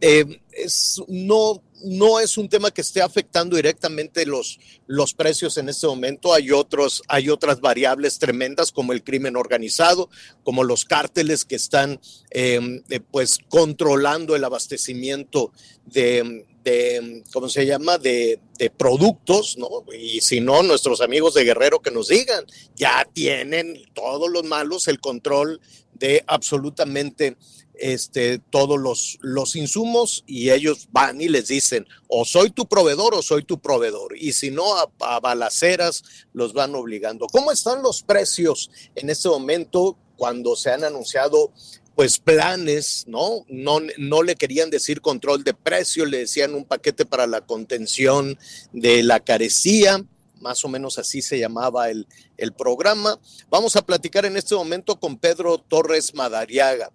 Eh, es, no, no es un tema que esté afectando directamente los, los precios en este momento. Hay, otros, hay otras variables tremendas como el crimen organizado, como los cárteles que están eh, eh, pues controlando el abastecimiento de, de, ¿cómo se llama? De, de productos, ¿no? Y si no, nuestros amigos de Guerrero que nos digan, ya tienen todos los malos el control de absolutamente este, todos los, los insumos y ellos van y les dicen, o soy tu proveedor o soy tu proveedor. Y si no, a, balaceras los van obligando. ¿Cómo están los precios en este momento cuando se han anunciado pues planes, ¿no? ¿no? No le querían decir control de precio, le decían un paquete para la contención de la carecía, más o menos así se llamaba el, el programa. Vamos a platicar en este momento con Pedro Torres Madariaga.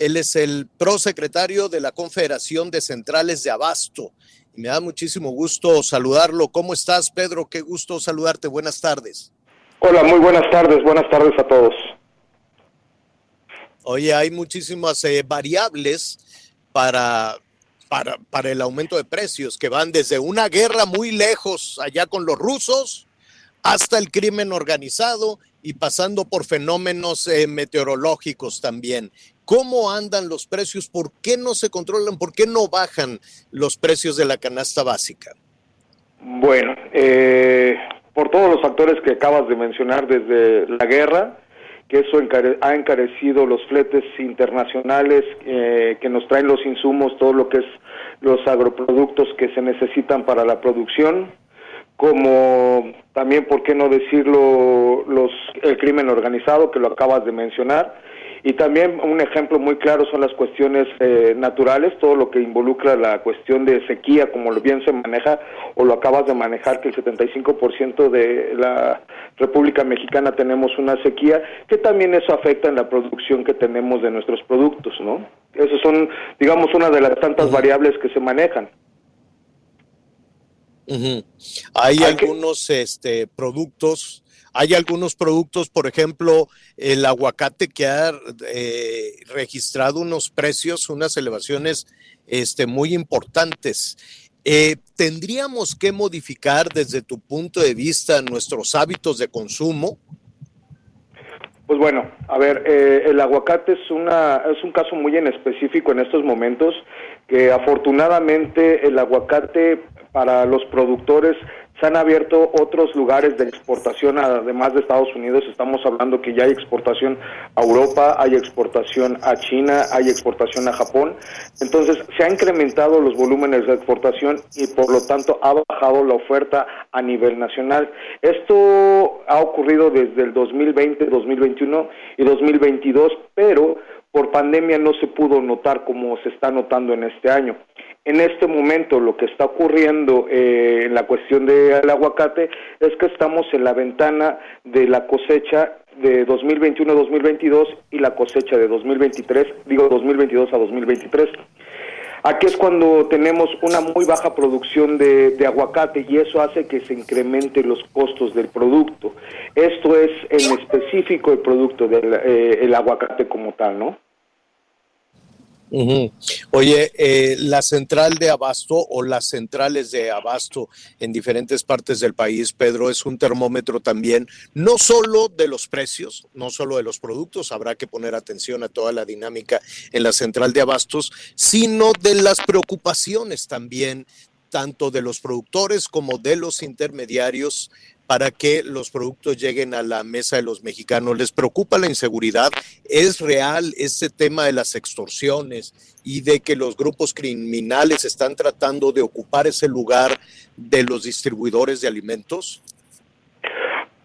Él es el prosecretario de la Confederación de Centrales de Abasto. Y me da muchísimo gusto saludarlo. ¿Cómo estás, Pedro? Qué gusto saludarte. Buenas tardes. Hola, muy buenas tardes. Buenas tardes a todos. Oye, hay muchísimas eh, variables para, para, para el aumento de precios que van desde una guerra muy lejos allá con los rusos hasta el crimen organizado y pasando por fenómenos eh, meteorológicos también. ¿Cómo andan los precios? ¿Por qué no se controlan? ¿Por qué no bajan los precios de la canasta básica? Bueno, eh, por todos los factores que acabas de mencionar desde la guerra, que eso encare- ha encarecido los fletes internacionales eh, que nos traen los insumos, todo lo que es los agroproductos que se necesitan para la producción, como también, ¿por qué no decirlo?, los, el crimen organizado, que lo acabas de mencionar. Y también un ejemplo muy claro son las cuestiones eh, naturales, todo lo que involucra la cuestión de sequía, como lo bien se maneja, o lo acabas de manejar, que el 75% de la República Mexicana tenemos una sequía, que también eso afecta en la producción que tenemos de nuestros productos, ¿no? Esas son, digamos, una de las tantas variables que se manejan. Hay algunos este, productos, hay algunos productos, por ejemplo, el aguacate que ha eh, registrado unos precios, unas elevaciones este, muy importantes. Eh, ¿Tendríamos que modificar desde tu punto de vista nuestros hábitos de consumo? Pues bueno, a ver, eh, el aguacate es una es un caso muy en específico en estos momentos que afortunadamente el aguacate para los productores se han abierto otros lugares de exportación además de Estados Unidos. Estamos hablando que ya hay exportación a Europa, hay exportación a China, hay exportación a Japón. Entonces se han incrementado los volúmenes de exportación y por lo tanto ha bajado la oferta a nivel nacional. Esto ha ocurrido desde el 2020, 2021 y 2022, pero por pandemia no se pudo notar como se está notando en este año. En este momento lo que está ocurriendo eh, en la cuestión del aguacate es que estamos en la ventana de la cosecha de 2021-2022 y la cosecha de 2023, digo 2022 a 2023. Aquí es cuando tenemos una muy baja producción de, de aguacate y eso hace que se incrementen los costos del producto. Esto es en específico el producto del eh, el aguacate como tal, ¿no? Oye, eh, la central de abasto o las centrales de abasto en diferentes partes del país, Pedro, es un termómetro también, no solo de los precios, no solo de los productos, habrá que poner atención a toda la dinámica en la central de abastos, sino de las preocupaciones también, tanto de los productores como de los intermediarios para que los productos lleguen a la mesa de los mexicanos. ¿Les preocupa la inseguridad? ¿Es real este tema de las extorsiones y de que los grupos criminales están tratando de ocupar ese lugar de los distribuidores de alimentos?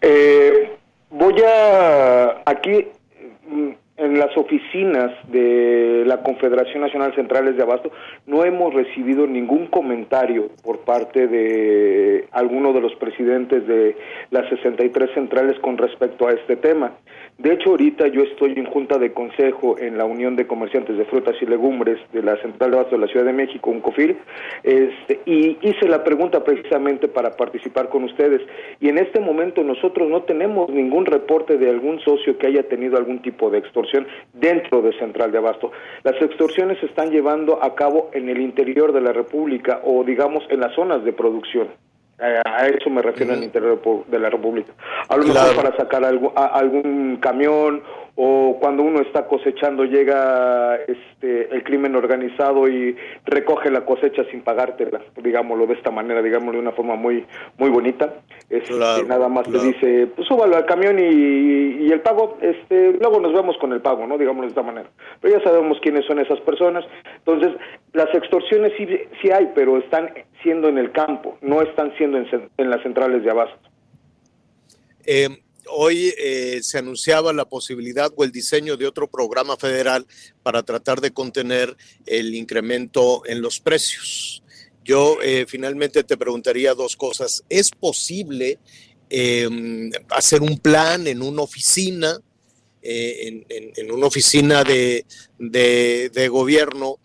Eh, voy a aquí mm, en las oficinas de la Confederación Nacional Centrales de Abasto no hemos recibido ningún comentario por parte de alguno de los presidentes de las 63 centrales con respecto a este tema. De hecho, ahorita yo estoy en junta de consejo en la Unión de Comerciantes de Frutas y Legumbres de la Central de Abasto de la Ciudad de México, un COFIL, este, y hice la pregunta precisamente para participar con ustedes. Y en este momento nosotros no tenemos ningún reporte de algún socio que haya tenido algún tipo de extorsión dentro de Central de Abasto. Las extorsiones se están llevando a cabo en el interior de la República o digamos en las zonas de producción. Eh, a eso me refiero en el interior de la República. A lo mejor para sacar algo- a- algún camión o cuando uno está cosechando llega este el crimen organizado y recoge la cosecha sin pagártela, digámoslo de esta manera, digámoslo de una forma muy muy bonita. Este, nada más te dice, pues súbalo al camión y, y el pago, este, luego nos vemos con el pago, ¿no? Digámoslo de esta manera. Pero ya sabemos quiénes son esas personas. Entonces, las extorsiones sí, sí hay, pero están siendo en el campo, no están siendo en, en las centrales de abasto. Eh, hoy eh, se anunciaba la posibilidad o el diseño de otro programa federal para tratar de contener el incremento en los precios. Yo eh, finalmente te preguntaría dos cosas. ¿Es posible eh, hacer un plan en una oficina, eh, en, una oficina de, gobierno?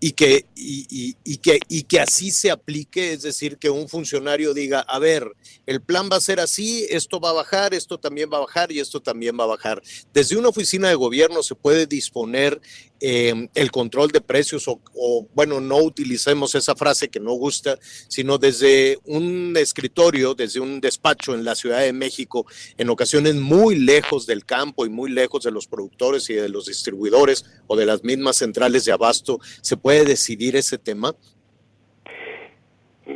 Y que, y- y que, y que así se aplique, es decir, que un funcionario diga, a ver, el plan va a ser así, esto va a bajar, esto también va a bajar y esto también va a bajar. Desde una oficina de gobierno se puede disponer eh, el control de precios o, o, bueno, no utilicemos esa frase que no gusta, sino desde un escritorio, desde un despacho en la Ciudad de México, en ocasiones muy lejos del campo y muy lejos de los productores y de los distribuidores o de las mismas centrales de abasto, se puede decidir ese tema.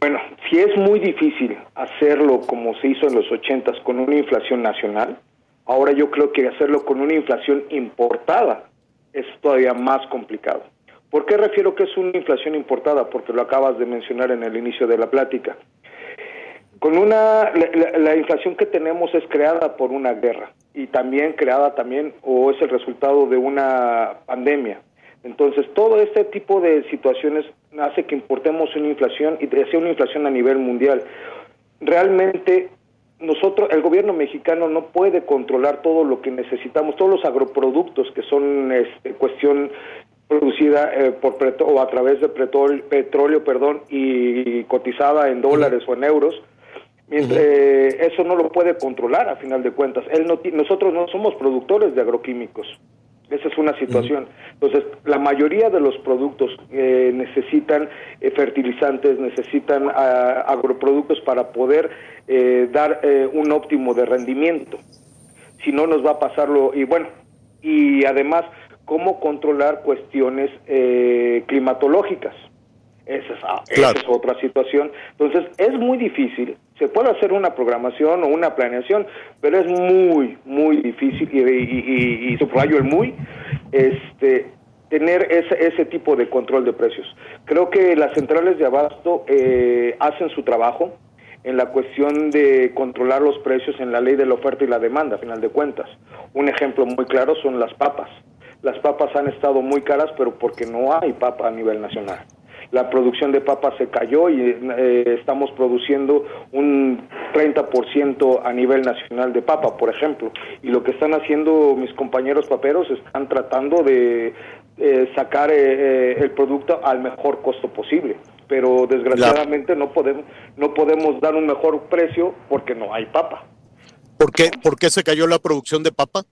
Bueno, si es muy difícil hacerlo como se hizo en los ochentas con una inflación nacional, ahora yo creo que hacerlo con una inflación importada es todavía más complicado. ¿Por qué refiero que es una inflación importada? Porque lo acabas de mencionar en el inicio de la plática. Con una la, la- la inflación que tenemos es creada por una guerra y también creada también o es el resultado de una pandemia. Entonces, todo este tipo de situaciones hace que importemos una inflación y sea una inflación a nivel mundial. Realmente nosotros, el gobierno mexicano no puede controlar todo lo que necesitamos, todos los agroproductos que son este, cuestión producida eh, por petro- o a través de petróleo, petróleo perdón, y cotizada en dólares o en euros. Mientras, eh, eso no lo puede controlar a final de cuentas. Él no nosotros no somos productores de agroquímicos. Esa es una situación. Entonces, la mayoría de los productos eh, necesitan eh, fertilizantes, necesitan ah, agroproductos para poder eh, dar eh, un óptimo de rendimiento. Si no, nos va a pasarlo. Y bueno, y además, cómo controlar cuestiones eh, climatológicas. Esa es, ah, esa es otra situación. Entonces, es muy difícil. Se puede hacer una programación o una planeación, pero es muy, muy difícil, y, y, y- y subrayo el muy, este, tener ese, ese tipo de control de precios. Creo que las centrales de abasto eh, hacen su trabajo en la cuestión de controlar los precios en la ley de la oferta y la demanda, a final de cuentas. Un ejemplo muy claro son las papas. Las papas han estado muy caras, pero porque no hay papa a nivel nacional. La producción de papas se cayó y eh, estamos produciendo un 30% a nivel nacional de papa, por ejemplo. Y lo que están haciendo mis compañeros paperos están tratando de eh, sacar eh, eh, el producto al mejor costo posible. Pero desgraciadamente no podemos no podemos dar un mejor precio porque no hay papa. ¿Por qué, ¿Por qué se cayó la producción de papa?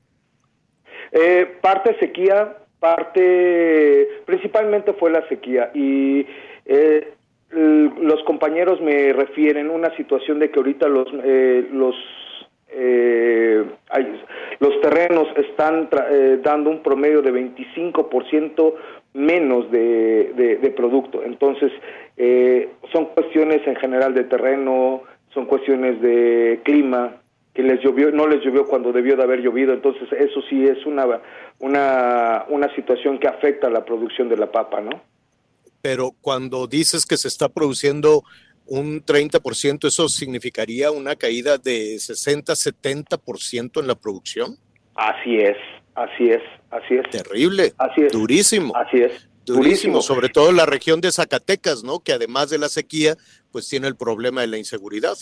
Eh, parte sequía, parte, principalmente fue la sequía y eh, los compañeros me refieren una situación de que ahorita los eh, los eh, los terrenos están tra- eh, dando un promedio de 25% menos de, de- de producto. Entonces, eh, son cuestiones en general de terreno, son cuestiones de clima, que les llovió, no les llovió cuando debió de haber llovido, entonces eso sí es una, una, una situación que afecta a la producción de la papa, ¿no? Pero cuando dices que se está produciendo un 30%, ¿eso significaría una caída de 60, 70% en la producción? Así es, Así es, así es. Terrible. Así es. Durísimo. Así es. Durísimo, Durísimo. sobre todo en la región de Zacatecas, ¿no? Que además de la sequía, pues tiene el problema de la inseguridad.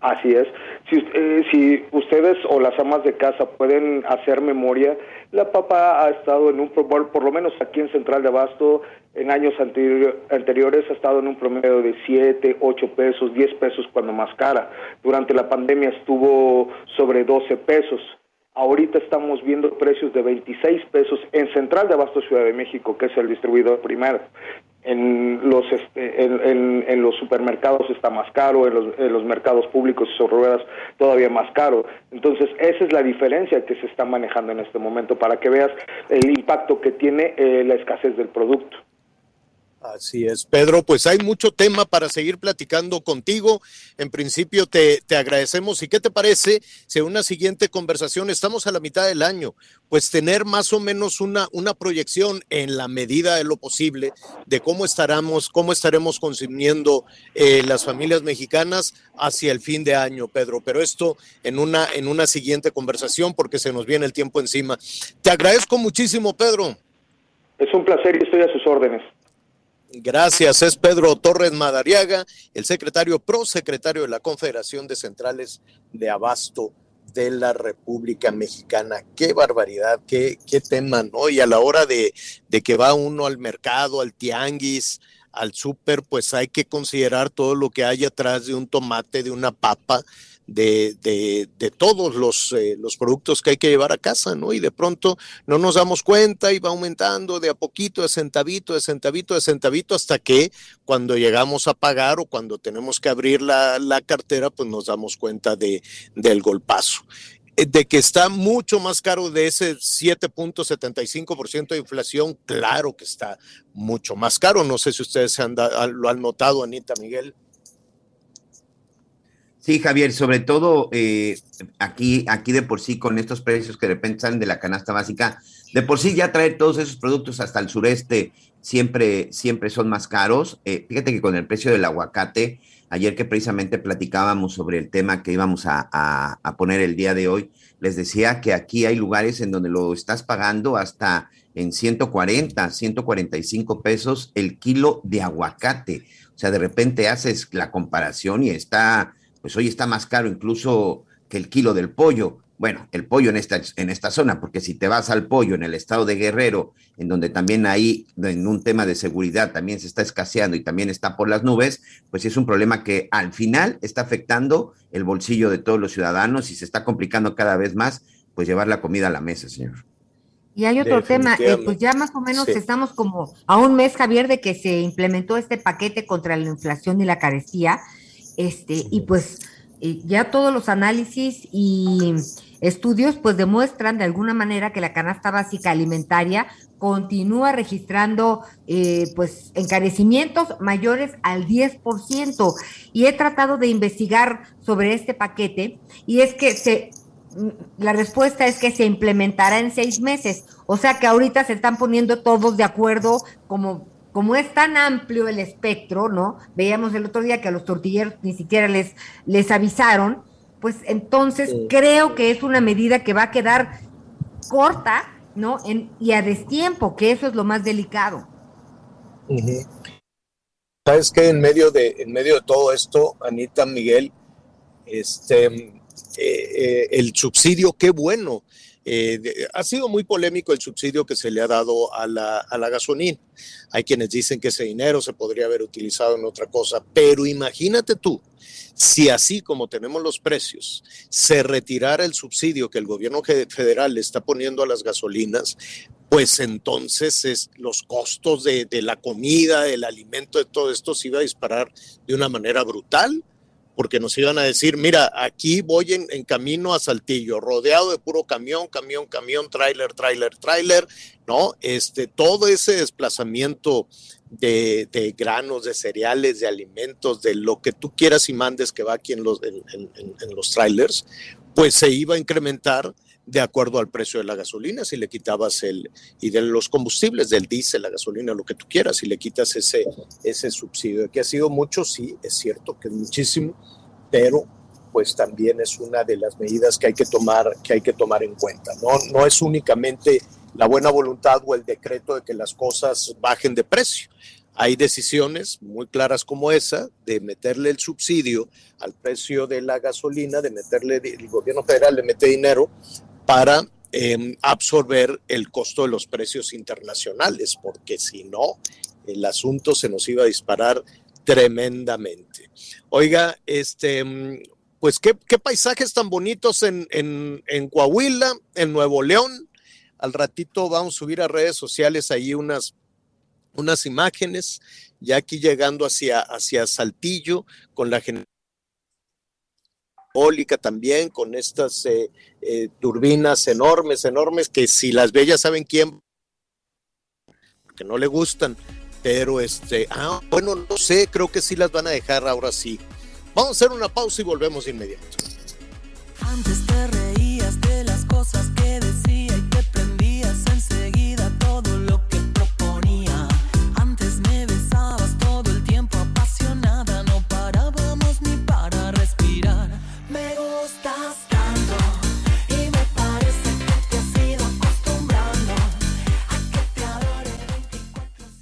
Así es. Si, eh, si ustedes o las amas de casa pueden hacer memoria, la papa ha estado en un, por, por lo menos aquí en Central de Abasto, en años anteri- anteriores ha estado en un promedio de 7, 8 pesos, 10 pesos cuando más cara. Durante la pandemia estuvo sobre 12 pesos. Ahorita estamos viendo precios de 26 pesos en Central de Abasto Ciudad de México, que es el distribuidor primero. En los este, en, en- los supermercados está más caro, en los, en los mercados públicos y sobre todavía más caro. Entonces, esa es la diferencia que se está manejando en este momento para que veas el impacto que tiene eh, la escasez del producto. Así es, Pedro, pues hay mucho tema para seguir platicando contigo. En principio te, te agradecemos. ¿Y qué te parece si en una siguiente conversación, estamos a la mitad del año, pues tener más o menos una, una proyección en la medida de lo posible de cómo estaremos, cómo estaremos consumiendo eh, las familias mexicanas hacia el fin de año, Pedro? Pero esto en una, en una siguiente conversación porque se nos viene el tiempo encima. Te agradezco muchísimo, Pedro. Es un placer y estoy a sus órdenes. Gracias, es Pedro Torres Madariaga, el secretario prosecretario de la Confederación de Centrales de Abasto de la República Mexicana. Qué barbaridad, qué, qué tema, ¿no? Y a la hora de, de que va uno al mercado, al tianguis, al súper, pues hay que considerar todo lo que hay atrás de un tomate, de una papa, de, de, de todos los, eh, los productos que hay que llevar a casa, ¿no? Y de pronto no nos damos cuenta y va aumentando de a poquito, de centavito, de centavito, de centavito, hasta que cuando llegamos a pagar o cuando tenemos que abrir la, la cartera, pues nos damos cuenta de, del golpazo. Eh, De que está mucho más caro de ese 7.75% de inflación, claro que está mucho más caro. No sé si ustedes han lo han notado, Anita Miguel. Sí, Javier, sobre todo eh, aquí, aquí de por sí con estos precios que de repente salen de la canasta básica, de por sí ya traer todos esos productos hasta el sureste siempre, siempre son más caros. Eh, fíjate que con el precio del aguacate, ayer que precisamente platicábamos sobre el tema que íbamos a, a- a poner el día de hoy, les decía que aquí hay lugares en donde lo estás pagando hasta en 140, 145 pesos el kilo de aguacate. O sea, de repente haces la comparación y está pues hoy está más caro incluso que el kilo del pollo. Bueno, el pollo en esta, en esta zona, porque si te vas al pollo en el estado de Guerrero, en donde también ahí, en un tema de seguridad, también se está escaseando y también está por las nubes, pues es un problema que al final está afectando el bolsillo de todos los ciudadanos y se está complicando cada vez más, pues llevar la comida a la mesa, señor. Y hay otro tema, eh, pues ya más o menos Sí. estamos como a un mes, Javier, de que se implementó este paquete contra la inflación y la carestía, este, y pues eh, ya todos los análisis y estudios pues demuestran de alguna manera que la canasta básica alimentaria continúa registrando eh, pues encarecimientos mayores al 10% y he tratado de investigar sobre este paquete y es que se mm, la respuesta es que se implementará en seis meses. O sea que ahorita se están poniendo todos de acuerdo, como, como es tan amplio el espectro, ¿no? Veíamos el otro día que a los tortilleros ni siquiera les, les avisaron, pues entonces creo que es una medida que va a quedar corta, ¿no? En, y a destiempo, que eso es lo más delicado. Sabes que en medio de, en medio de todo esto, Anita Miguel, este, eh, eh, el subsidio, qué bueno. Eh, de- ha sido muy polémico el subsidio que se le ha dado a la, gasolina. Hay quienes dicen que ese dinero se podría haber utilizado en otra cosa, pero imagínate tú, si así como tenemos los precios, se retirara el subsidio que el gobierno federal le está poniendo a las gasolinas, pues entonces es, los costos de, de la comida, del alimento, de todo esto se iba a disparar de una manera brutal, porque nos iban a decir, mira, aquí voy en, camino a Saltillo, rodeado de puro camión, camión, camión, tráiler, tráiler, tráiler, ¿no? Este, todo ese desplazamiento de, granos, de cereales, de alimentos, de lo que tú quieras y mandes que va aquí en los, en los trailers, pues se iba a incrementar de acuerdo al precio de la gasolina, si le quitabas el, y de los combustibles, del diésel, la gasolina, lo que tú quieras, si le quitas ese, ese subsidio, que ha sido mucho, sí, es cierto que es muchísimo, pero pues también es una de las medidas que hay que tomar, que hay que tomar en cuenta. No, no es únicamente la buena voluntad o el decreto de que las cosas bajen de precio. Hay decisiones muy claras como esa de meterle el subsidio al precio de la gasolina, de meterle, el gobierno federal le mete dinero para eh, absorber el costo de los precios internacionales, porque si no, el asunto se nos iba a disparar tremendamente. Oiga, este, pues qué, qué paisajes tan bonitos en, en, en, Coahuila, en Nuevo León. Al ratito vamos a subir a redes sociales ahí unas, unas imágenes, ya aquí llegando hacia, hacia Saltillo, con la generación eólica también, con estas eh, eh, turbinas enormes, enormes, que si las bellas saben quién, que no le gustan, pero este, ah, bueno, no sé, creo que sí las van a dejar ahora sí. Vamos a hacer una pausa y volvemos de inmediato.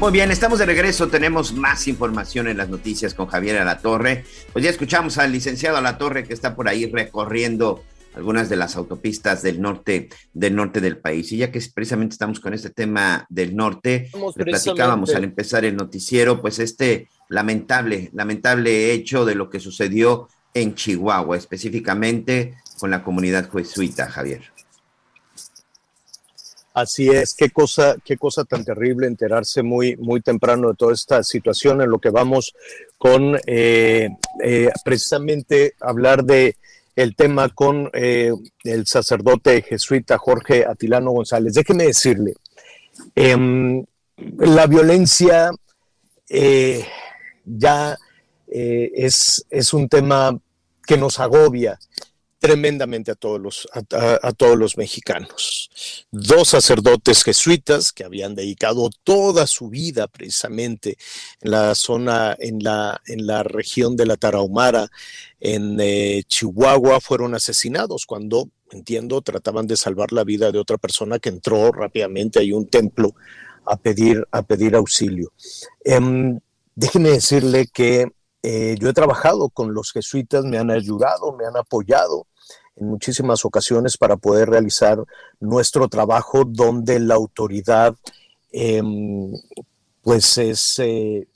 Muy bien, estamos de regreso. Tenemos más información en las noticias con Javier Alatorre. Pues ya escuchamos al licenciado Alatorre que está por ahí recorriendo algunas de las autopistas del norte del norte del país. Y ya que precisamente estamos con este tema del norte, le platicábamos al empezar el noticiero, pues este lamentable, lamentable hecho de lo que sucedió en Chihuahua, específicamente con la comunidad jesuita, Javier. Así es, qué cosa, qué cosa tan terrible enterarse muy, muy temprano de toda esta situación en lo que vamos con eh, eh, precisamente hablar de el tema con eh, el sacerdote jesuita Jorge Atilano González. Déjeme decirle, em, la violencia ya es, es un tema que nos agobia tremendamente a todos los, a, todos los mexicanos. Dos sacerdotes jesuitas que habían dedicado toda su vida precisamente en la zona, en la, en la región de la Tarahumara, en eh, Chihuahua, fueron asesinados cuando, entiendo, trataban de salvar la vida de otra persona que entró rápidamente a un templo a pedir, a pedir auxilio. Em, déjeme decirle que eh, yo he trabajado con los jesuitas, me han ayudado, me han apoyado en muchísimas ocasiones para poder realizar nuestro trabajo donde la autoridad em, pues es eh,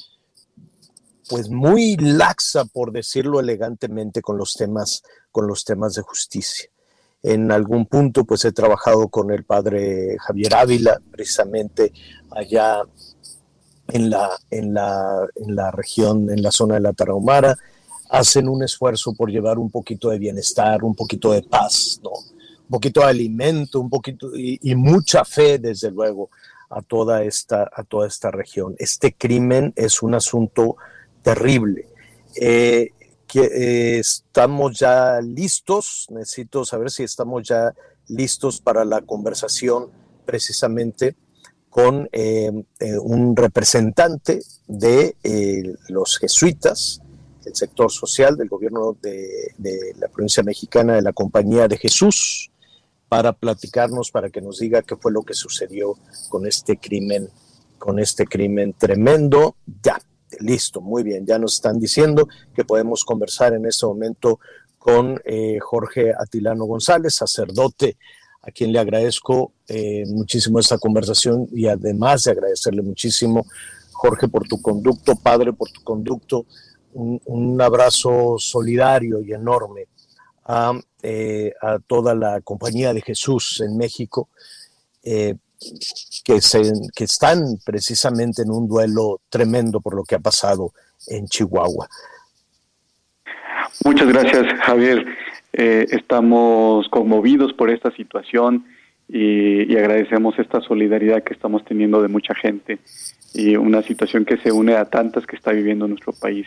pues muy laxa por decirlo elegantemente con los temas con los temas de justicia. En algún punto pues he trabajado con el padre Javier Ávila precisamente allá en la, en la, en la región, en la zona de la Tarahumara, hacen un esfuerzo por llevar un poquito de bienestar, un poquito de paz, un poquito de alimento, un poquito y, mucha fe, desde luego, a toda, esta, a toda esta región. Este crimen es un asunto terrible. Eh, que, eh, estamos ya listos, necesito saber si estamos ya listos para la conversación precisamente con eh, un representante de los jesuitas, el sector social del gobierno de, de la provincia mexicana de la Compañía de Jesús, para platicarnos, para que nos diga qué fue lo que sucedió con este crimen, con este crimen tremendo. Ya, listo, muy bien, ya nos están diciendo que podemos conversar en este momento con eh, Jorge Atilano González, sacerdote a quien le agradezco eh, muchísimo esta conversación y además de agradecerle muchísimo, Jorge, por tu conducto, Padre, por tu conducto, un, un abrazo solidario y enorme a, eh, a, toda la compañía de Jesús en México, eh, que, se, que están precisamente en un duelo tremendo por lo que ha pasado en Chihuahua. Muchas gracias, Javier. Eh, estamos conmovidos por esta situación y agradecemos esta solidaridad que estamos teniendo de mucha gente y una situación que se une a tantas que está viviendo nuestro país.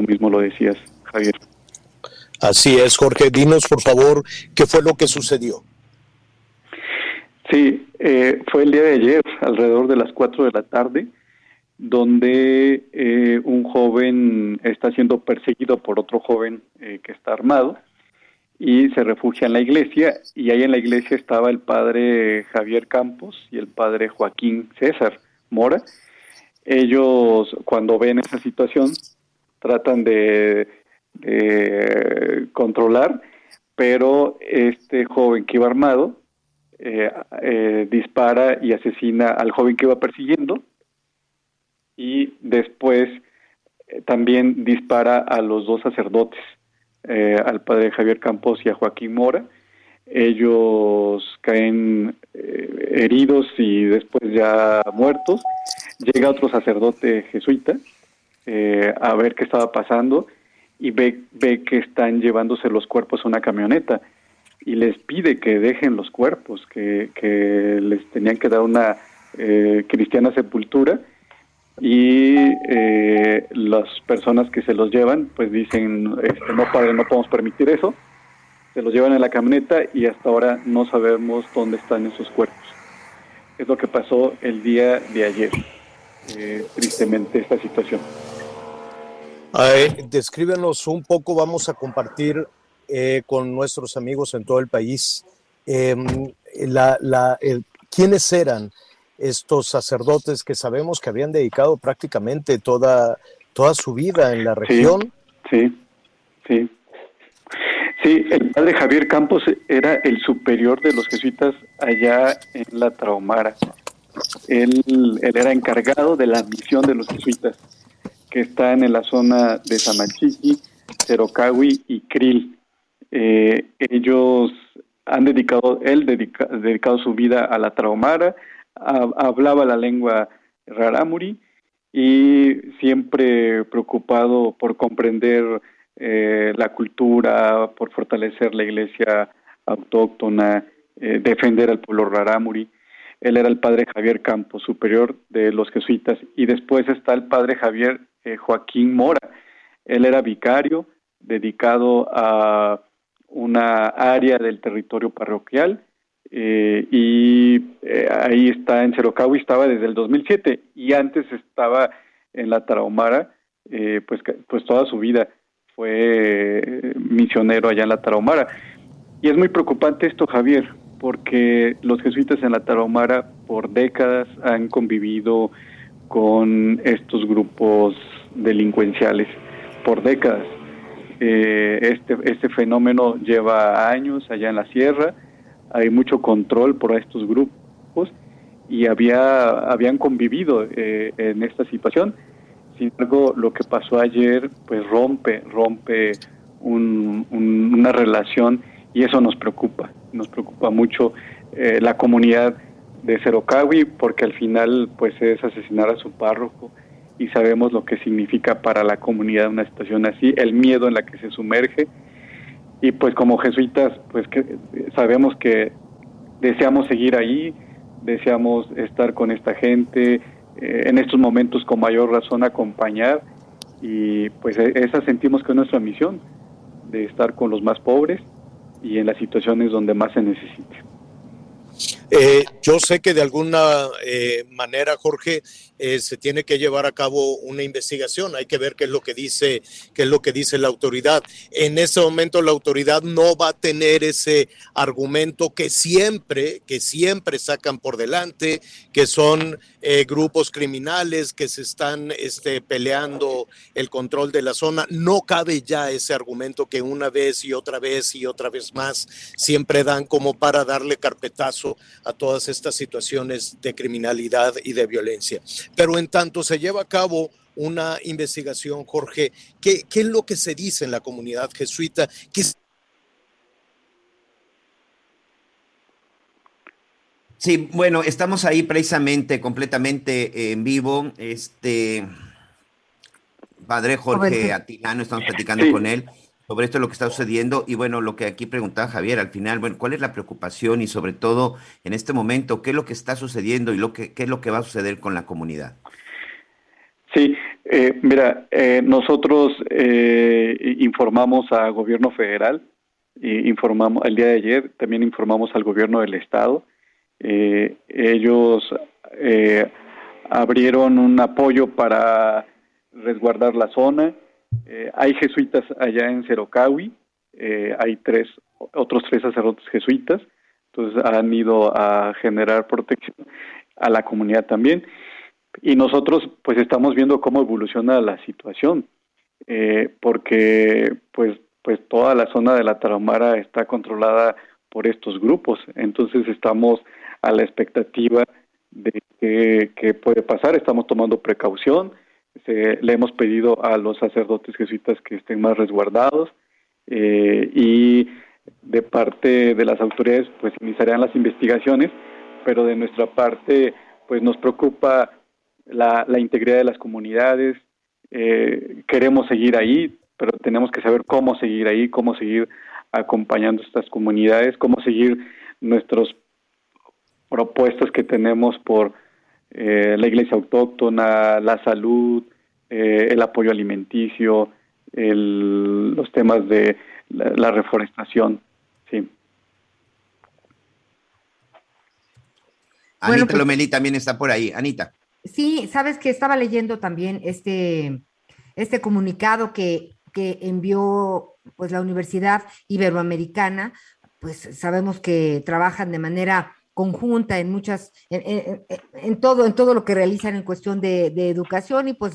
Tú mismo lo decías, Javier. Así es, Jorge. Dinos, por favor, qué fue lo que sucedió. Sí, eh, fue el día de ayer, alrededor de las 4 de la tarde, donde eh, un joven está siendo perseguido por otro joven eh, que está armado y se refugia en la iglesia y ahí en la iglesia estaba el padre Javier Campos y el padre Joaquín César Mora. Ellos cuando ven esa situación tratan de, controlar, pero este joven que iba armado eh, eh, dispara y asesina al joven que iba persiguiendo y después eh, también dispara a los dos sacerdotes, al padre Javier Campos y a Joaquín Mora. Ellos caen heridos y después ya muertos. Llega otro sacerdote jesuita eh, a ver qué estaba pasando y ve, ve que están llevándose los cuerpos a una camioneta y les pide que dejen los cuerpos, que, que les tenían que dar una eh, cristiana sepultura y eh, las personas que se los llevan pues dicen, este, no padre, no podemos permitir eso, se los llevan en la camioneta y hasta ahora no sabemos dónde están esos cuerpos. Es lo que pasó el día de ayer, eh, tristemente esta situación. A ver, descríbenos un poco, vamos a compartir eh, con nuestros amigos en todo el país eh, la, la, el, quiénes eran estos sacerdotes que sabemos que habían dedicado prácticamente toda, toda su vida en la región. Sí, sí. Sí, el padre Javier Campos era el superior de los jesuitas allá en la Traumara. Él, él era encargado de la misión de los jesuitas que están en la zona de Samachiqui, Cerocahui y Krill. Eh, ellos han dedicado, él dedica, dedicado su vida a la Traumara, hablaba la lengua rarámuri y siempre preocupado por comprender eh, la cultura, por fortalecer la iglesia autóctona, eh, defender al pueblo rarámuri. Él era el padre Javier Campos, superior de los jesuitas, y después está el padre Javier eh, Joaquín Mora. Él era vicario, dedicado a una área del territorio parroquial, eh, y eh, ahí está en Cerocahui, estaba desde el 2007, y antes estaba en la Tarahumara, eh, pues, pues toda su vida fue misionero allá en la Tarahumara. Y es muy preocupante esto, Javier, porque los jesuitas en la Tarahumara por décadas han convivido con estos grupos delincuenciales, por décadas. Eh, este, este fenómeno lleva años allá en la sierra, hay mucho control por estos grupos y había, habían convivido eh, en esta situación. Sin embargo, lo que pasó ayer, pues rompe, rompe un, un, una relación y eso nos preocupa, nos preocupa mucho eh, la comunidad de Cerocawi porque al final pues es asesinar a su párroco y sabemos lo que significa para la comunidad una situación así, el miedo en la que se sumerge y pues como jesuitas pues sabemos que deseamos seguir ahí, deseamos estar con esta gente, eh, en estos momentos con mayor razón acompañar y pues esa sentimos que es nuestra misión de estar con los más pobres y en las situaciones donde más se necesite. Eh, yo sé que de alguna eh, manera, Jorge, eh, se tiene que llevar a cabo una investigación. Hay que ver qué es lo que dice, qué es lo que dice la autoridad. En ese momento la autoridad no va a tener ese argumento que siempre, que siempre sacan por delante, que son eh, grupos criminales que se están este, peleando el control de la zona. No cabe ya ese argumento que una vez y otra vez y otra vez más siempre dan como para darle carpetazo a todas estas situaciones de criminalidad y de violencia. Pero en tanto se lleva a cabo una investigación, Jorge, ¿qué, qué es lo que se dice en la comunidad jesuita? ¿Qué Sí, bueno, estamos ahí precisamente, completamente en vivo. Este padre Jorge. Atilano, estamos platicando Sí. con él sobre esto lo que está sucediendo. Y bueno, lo que aquí preguntaba Javier al final, bueno, ¿cuál es la preocupación y sobre todo en este momento, qué es lo que está sucediendo y lo que, qué es lo que va a suceder con la comunidad? Sí, eh, mira, eh, nosotros eh, informamos al gobierno federal, informamos el día de ayer, también informamos al gobierno del estado. Eh, ellos eh, abrieron un apoyo para resguardar la zona. Eh, hay jesuitas allá en Cerocawi, eh, hay tres, otros tres sacerdotes jesuitas, entonces han ido a generar protección a la comunidad también. Y nosotros pues estamos viendo cómo evoluciona la situación, eh, porque pues, pues toda la zona de la Tarahumara está controlada por estos grupos, entonces estamos a la expectativa de qué, puede pasar, estamos tomando precaución, se- le hemos pedido a los sacerdotes jesuitas que estén más resguardados eh, y de parte de las autoridades pues iniciarán las investigaciones, pero de nuestra parte pues nos preocupa la, integridad de las comunidades, eh, queremos seguir ahí, pero tenemos que saber cómo seguir ahí, cómo seguir acompañando estas comunidades, cómo seguir nuestros propuestas que tenemos por eh, la iglesia autóctona, la salud, eh, el apoyo alimenticio, el- los temas de la, la reforestación. Sí. Bueno, Anita pues- Lomelí también está por ahí. Anita. Sí, sabes que estaba leyendo también este, este comunicado que, que envió pues la Universidad Iberoamericana, pues sabemos que trabajan de manera conjunta en muchas, en, todo, en todo lo que realizan en cuestión de, de educación y pues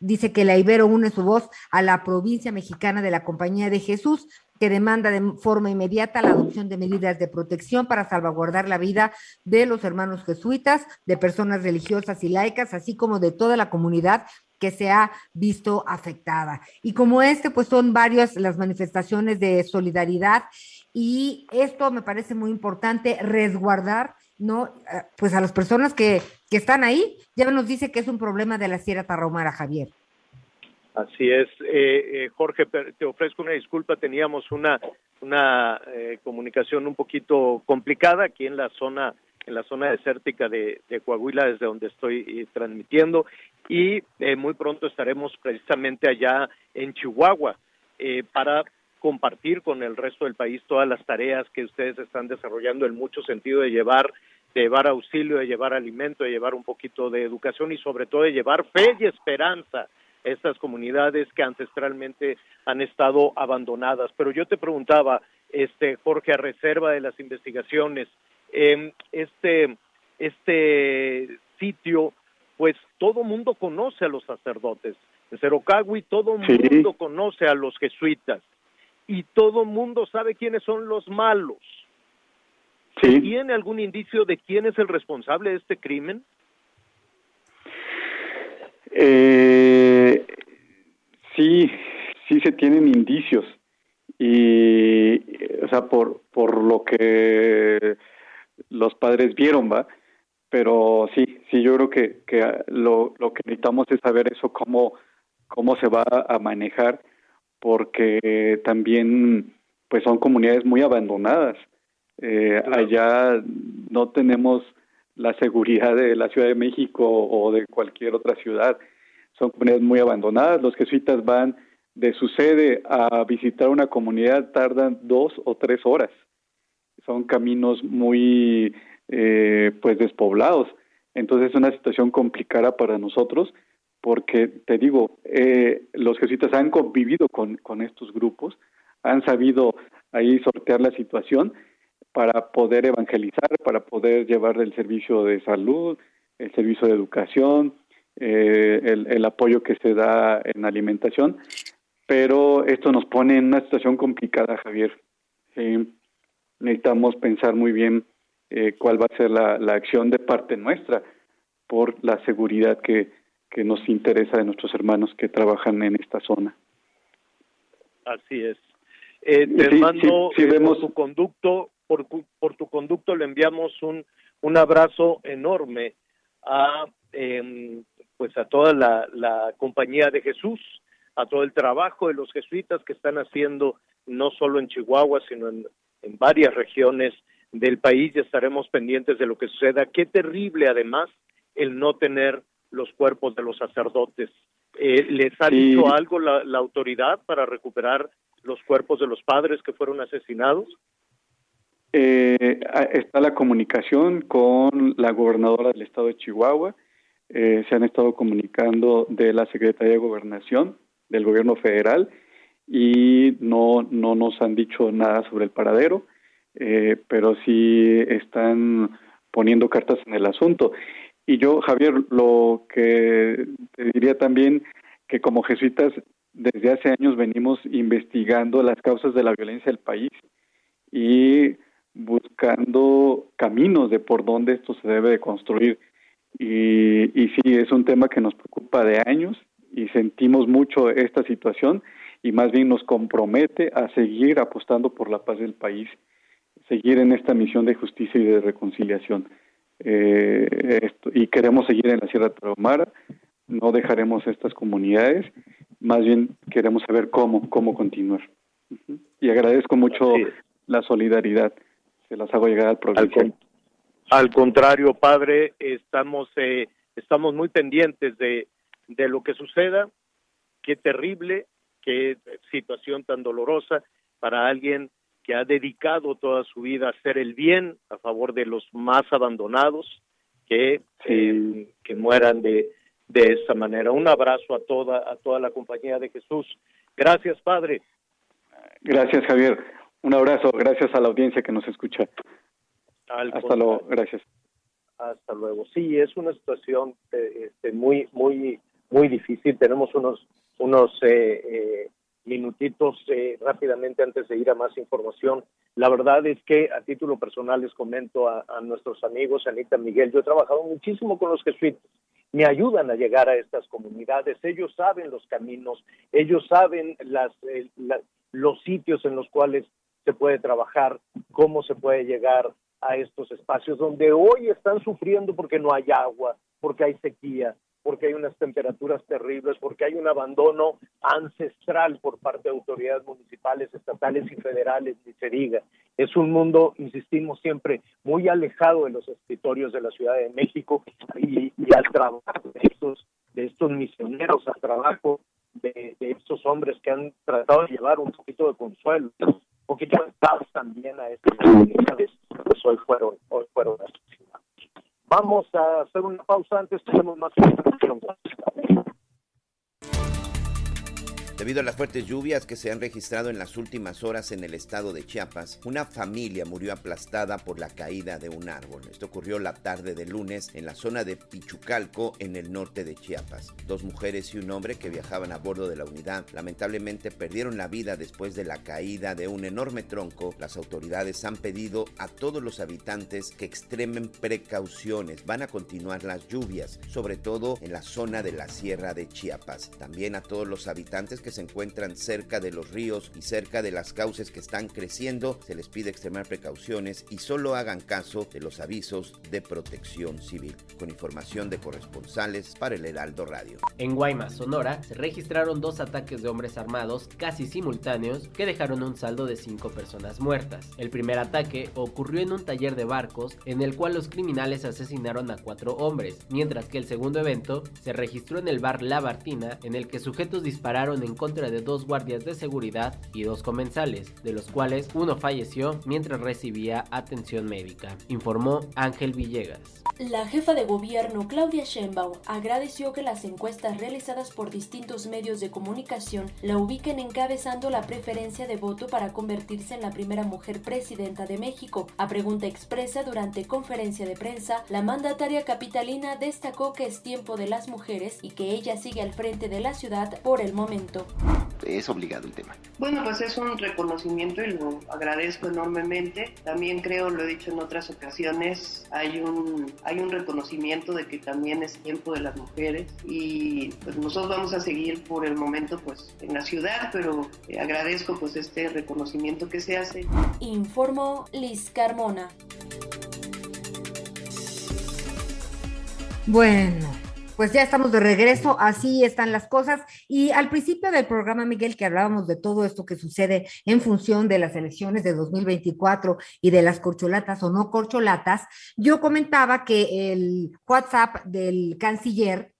dice que la Ibero une su voz a la provincia mexicana de la Compañía de Jesús que demanda de forma inmediata la adopción de medidas de protección para salvaguardar la vida de los hermanos jesuitas, de personas religiosas y laicas, así como de toda la comunidad que se ha visto afectada. Y como este, pues son varias las manifestaciones de solidaridad y esto me parece muy importante, resguardar, ¿no? Eh, Pues a las personas que, que están ahí, ya nos dice que es un problema de la Sierra Tarahumara, Javier. Así es, eh, eh, Jorge, te ofrezco una disculpa, teníamos una una comunicación un poquito complicada aquí en la zona en la zona desértica de, de Coahuila, desde donde estoy transmitiendo, y muy pronto estaremos precisamente allá en Chihuahua para compartir con el resto del país todas las tareas que ustedes están desarrollando en mucho sentido de llevar de llevar auxilio, de llevar alimento, de llevar un poquito de educación y sobre todo de llevar fe y esperanza a estas comunidades que ancestralmente han estado abandonadas. Pero yo te preguntaba, este Jorge, a reserva de las investigaciones, em, este este sitio, pues todo mundo conoce a los sacerdotes. En Cerocagui todo Sí. mundo conoce a los jesuitas y todo mundo sabe quiénes son los malos. Sí. ¿Tiene algún indicio de quién es el responsable de este crimen? Eh, sí, sí se tienen indicios y, o sea, por, por lo que los padres vieron, va, pero sí, sí, yo creo que, que lo, lo que necesitamos es saber eso, cómo, cómo se va a manejar, porque también, pues son comunidades muy abandonadas. Eh, allá no tenemos la seguridad de la Ciudad de México o de cualquier otra ciudad. Son comunidades muy abandonadas. Los jesuitas van de su sede a visitar una comunidad, tardan dos o tres horas. son caminos muy eh, pues despoblados. Entonces es una situación complicada para nosotros porque, te digo, eh, los jesuitas han convivido con, estos grupos, han sabido ahí sortear la situación para poder evangelizar, para poder llevar el servicio de salud, el servicio de educación, eh, el, el apoyo que se da en alimentación, pero esto nos pone en una situación complicada, Javier. Necesitamos pensar muy bien eh, cuál va a ser la acción de parte nuestra por la seguridad que, que nos interesa de nuestros hermanos que trabajan en esta zona. Así es. Eh, te Sí, mando sí, sí, eh, vemos- por tu conducto, por, por tu conducto le enviamos un, un abrazo enorme a em, pues a toda la, la compañía de Jesús, a todo el trabajo de los jesuitas que están haciendo no solo en Chihuahua, sino en, en varias regiones del país y estaremos pendientes de lo que suceda. Qué terrible además el no tener los cuerpos de los sacerdotes. Eh, ¿Les ha dicho algo la, la autoridad para recuperar los cuerpos de los padres que fueron asesinados? Eh, a- está la comunicación con la gobernadora del estado de Chihuahua, eh, se han estado comunicando de la Secretaría de Gobernación del gobierno federal y no, no nos han dicho nada sobre el paradero, eh, pero sí están poniendo cartas en el asunto. Y yo, Javier, lo que te diría también que como jesuitas desde hace años venimos investigando las causas de la violencia del país y buscando caminos de por dónde esto se debe de construir. Y, y sí, es un tema que nos preocupa de años y sentimos mucho esta situación y más bien nos compromete a seguir apostando por la paz del país, seguir en esta misión de justicia y de reconciliación. Eh, esto- y queremos seguir en la Sierra Tarahumara, no dejaremos estas comunidades, más bien queremos saber cómo, cómo continuar. Y agradezco mucho la solidaridad, se las hago llegar al programa. Al contrario, padre, estamos eh, estamos muy pendientes de, de lo que suceda. Qué terrible, qué situación tan dolorosa para alguien que ha dedicado toda su vida a hacer el bien a favor de los más abandonados, que, eh, que mueran de, de esa manera. Un abrazo a toda, a toda la compañía de Jesús. Gracias, padre. Gracias, Javier. Un abrazo, gracias a la audiencia que nos escucha. Al Hasta luego, gracias. Hasta luego. Sí, es una situación eh, este, muy, muy, muy difícil. Tenemos unos, unos eh, eh, minutitos eh, rápidamente antes de ir a más información. La verdad es que a título personal les comento a, nuestros amigos, Anita Miguel, yo he trabajado muchísimo con los jesuitas. Me ayudan a llegar a estas comunidades. Ellos saben los caminos, ellos saben eh, los sitios en los cuales se puede trabajar, cómo se puede llegar a estos espacios donde hoy están sufriendo porque no hay agua, porque hay sequía, porque hay unas temperaturas terribles, porque hay un abandono ancestral por parte de autoridades municipales, estatales y federales, ni se diga. Es un mundo, insistimos siempre, muy alejado de los escritorios de la Ciudad de México y, y al trabajo de estos, de estos misioneros, al trabajo de, estos hombres que han tratado de llevar un poquito de consuelo, un poquito de paz también a estas comunidades, pues hoy fueron, hoy fueron asesinados. Vamos a hacer una pausa antes, tenemos más información. Debido a las fuertes lluvias que se han registrado en las últimas horas en el estado de Chiapas, una familia murió aplastada por la caída de un árbol. Esto ocurrió la tarde de lunes en la zona de Pichucalco, en el norte de Chiapas. Dos mujeres y un hombre que viajaban a bordo de la unidad lamentablemente perdieron la vida después de la caída de un enorme tronco. Las autoridades han pedido a todos los habitantes que extremen precauciones. Van a continuar las lluvias, sobre todo en la zona de la Sierra de Chiapas. También a todos los habitantes que se encuentran cerca de los ríos y cerca de las cauces que están creciendo, se les pide extremar precauciones y solo hagan caso de los avisos de protección civil. Con información de corresponsales para el Heraldo Radio. En Guaymas, Sonora, se registraron dos ataques de hombres armados casi simultáneos que dejaron un saldo de cinco personas muertas. El primer ataque ocurrió en un taller de barcos en el cual los criminales asesinaron a cuatro hombres, mientras que el segundo evento se registró en el bar La Bartina en el que sujetos dispararon en contra de dos guardias de seguridad y dos comensales, de los cuales uno falleció mientras recibía atención médica, informó Ángel Villegas. La jefa de gobierno, Claudia Sheinbaum, agradeció que las encuestas realizadas por distintos medios de comunicación la ubiquen encabezando la preferencia de voto para convertirse en la primera mujer presidenta de México. A pregunta expresa durante conferencia de prensa, la mandataria capitalina destacó que es tiempo de las mujeres y que ella sigue al frente de la ciudad por el momento. Es obligado el tema. Bueno, pues es un reconocimiento y lo agradezco enormemente. También creo, lo he dicho en otras ocasiones, hay un, hay un reconocimiento de que también es tiempo de las mujeres y pues nosotros vamos a seguir por el momento pues en la ciudad, pero eh, agradezco pues este reconocimiento que se hace. Informó Liz Carmona. Bueno, pues ya estamos de regreso, así están las cosas. Y al principio del programa, Miguel, que hablábamos de todo esto que sucede en función de las elecciones de 2024 y de las corcholatas o no corcholatas, yo comentaba que el WhatsApp del canciller,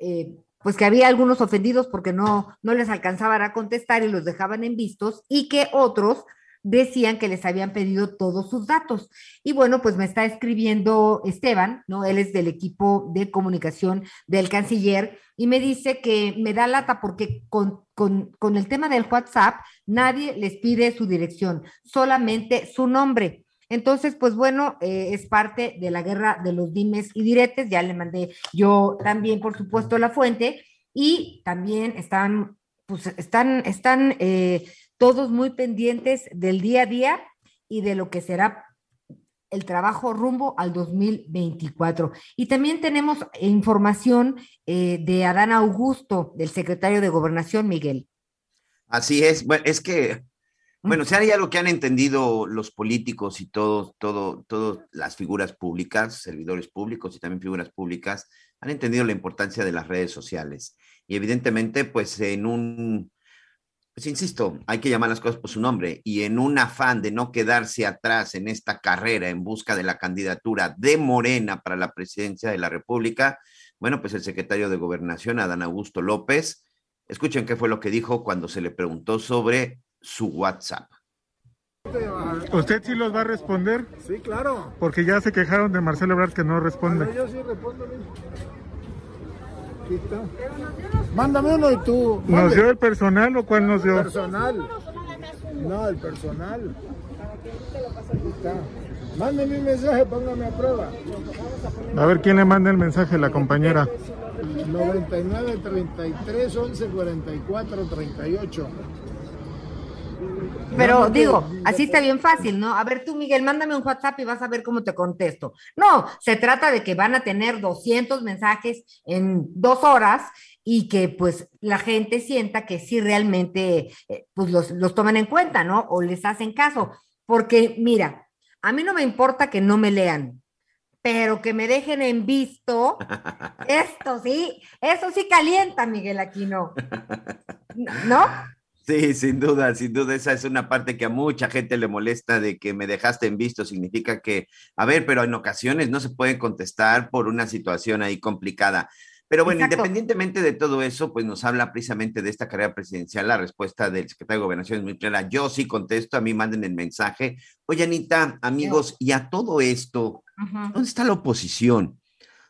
eh, pues que había algunos ofendidos porque no, no les alcanzaban a contestar y los dejaban en vistos y que otros decían que les habían pedido todos sus datos. Y bueno, pues me está escribiendo Esteban, ¿no? Él es del equipo de comunicación del canciller y me dice que me da lata porque con, con, con el tema del WhatsApp nadie les pide su dirección, solamente su nombre. Entonces, pues bueno, eh, es parte de la guerra de los dimes y diretes. Ya le mandé yo también, por supuesto, la fuente. Y también están, pues están, están eh, todos muy pendientes del día a día y de lo que será el trabajo rumbo al 2024. Y también tenemos información eh, de Adán Augusto, del secretario de Gobernación, Miguel. Así es, bueno, es que, bueno, si hay algo que han entendido los políticos y todos, todo, todas las figuras públicas, servidores públicos y también figuras públicas, han entendido la importancia de las redes sociales. Y evidentemente, pues en un, pues insisto, hay que llamar las cosas por su nombre y en un afán de no quedarse atrás en esta carrera en busca de la candidatura de Morena para la presidencia de la República, bueno, pues el secretario de Gobernación, Adán Augusto López, escuchen qué fue lo que dijo cuando se le preguntó sobre su WhatsApp. ¿Usted sí los va a responder? Sí, claro. Porque ya se quejaron de Marcelo Ebrard que no responde. Yo sí respondo. Aquí está. Mándame uno y tú. ¿Nos dio el personal o cuál nos dio? El personal. No, el personal. Aquí está. Mándeme un mensaje, póngame a prueba. A ver quién le manda el mensaje, la compañera. 99 33 11 44 38. Pero digo, así está bien fácil, ¿no? A ver tú, Miguel, mándame un WhatsApp y vas a ver cómo te contesto. No, se trata de que van a tener 200 mensajes en dos horas y que pues la gente sienta que sí realmente eh, pues los, los toman en cuenta, ¿no? O les hacen caso. Porque mira, a mí no me importa que no me lean, pero que me dejen en visto, esto sí, eso sí calienta, Miguel Aquino. ¿No? Sí, sin duda, sin duda, esa es una parte que a mucha gente le molesta de que me dejaste en visto, significa que, a ver, pero en ocasiones no se puede contestar por una situación ahí complicada. Pero bueno, Exacto. independientemente de todo eso, pues nos habla precisamente de esta carrera presidencial. La respuesta del secretario de Gobernación es muy clara. Yo sí contesto, a mí manden el mensaje. Oye, Anita, amigos, y a todo esto, ¿dónde está la oposición?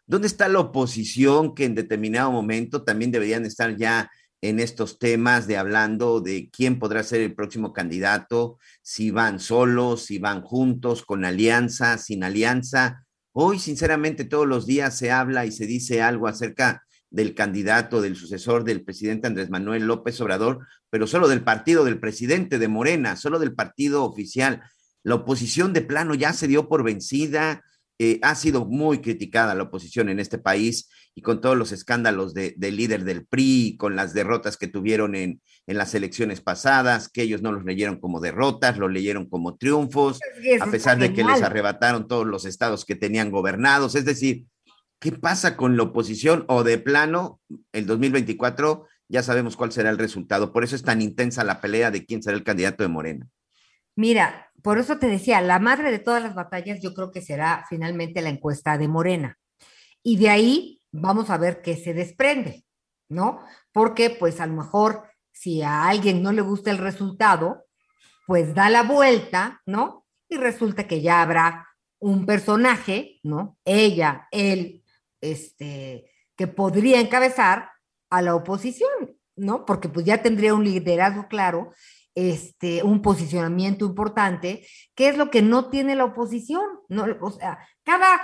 ¿Dónde está la oposición que en determinado momento también deberían estar ya en estos temas de hablando de quién podrá ser el próximo candidato, si van solos, si van juntos, con alianza, sin alianza? Hoy, sinceramente, todos los días se habla y se dice algo acerca del candidato, del sucesor del presidente Andrés Manuel López Obrador, pero solo del partido del presidente de Morena, solo del partido oficial. La oposición de plano ya se dio por vencida, eh, ha sido muy criticada la oposición en este país y con todos los escándalos de- del líder del PRI, con las derrotas que tuvieron en, en las elecciones pasadas, que ellos no los leyeron como derrotas, lo leyeron como triunfos, a pesar de que les arrebataron todos los estados que tenían gobernados. Es decir, ¿qué pasa con la oposición? O de plano, el 2024 ya sabemos cuál será el resultado. Por eso es tan intensa la pelea de quién será el candidato de Morena. Mira, por eso te decía, la madre de todas las batallas yo creo que será finalmente la encuesta de Morena. Y de ahí vamos a ver qué se desprende, ¿no? Porque pues a lo mejor si a alguien no le gusta el resultado, pues da la vuelta, ¿no? Y resulta que ya habrá un personaje, ¿no? Ella, él, este, que podría encabezar a la oposición, ¿no? Porque pues ya tendría un liderazgo claro, este, un posicionamiento importante, que es lo que no tiene la oposición, ¿no? O sea, cada,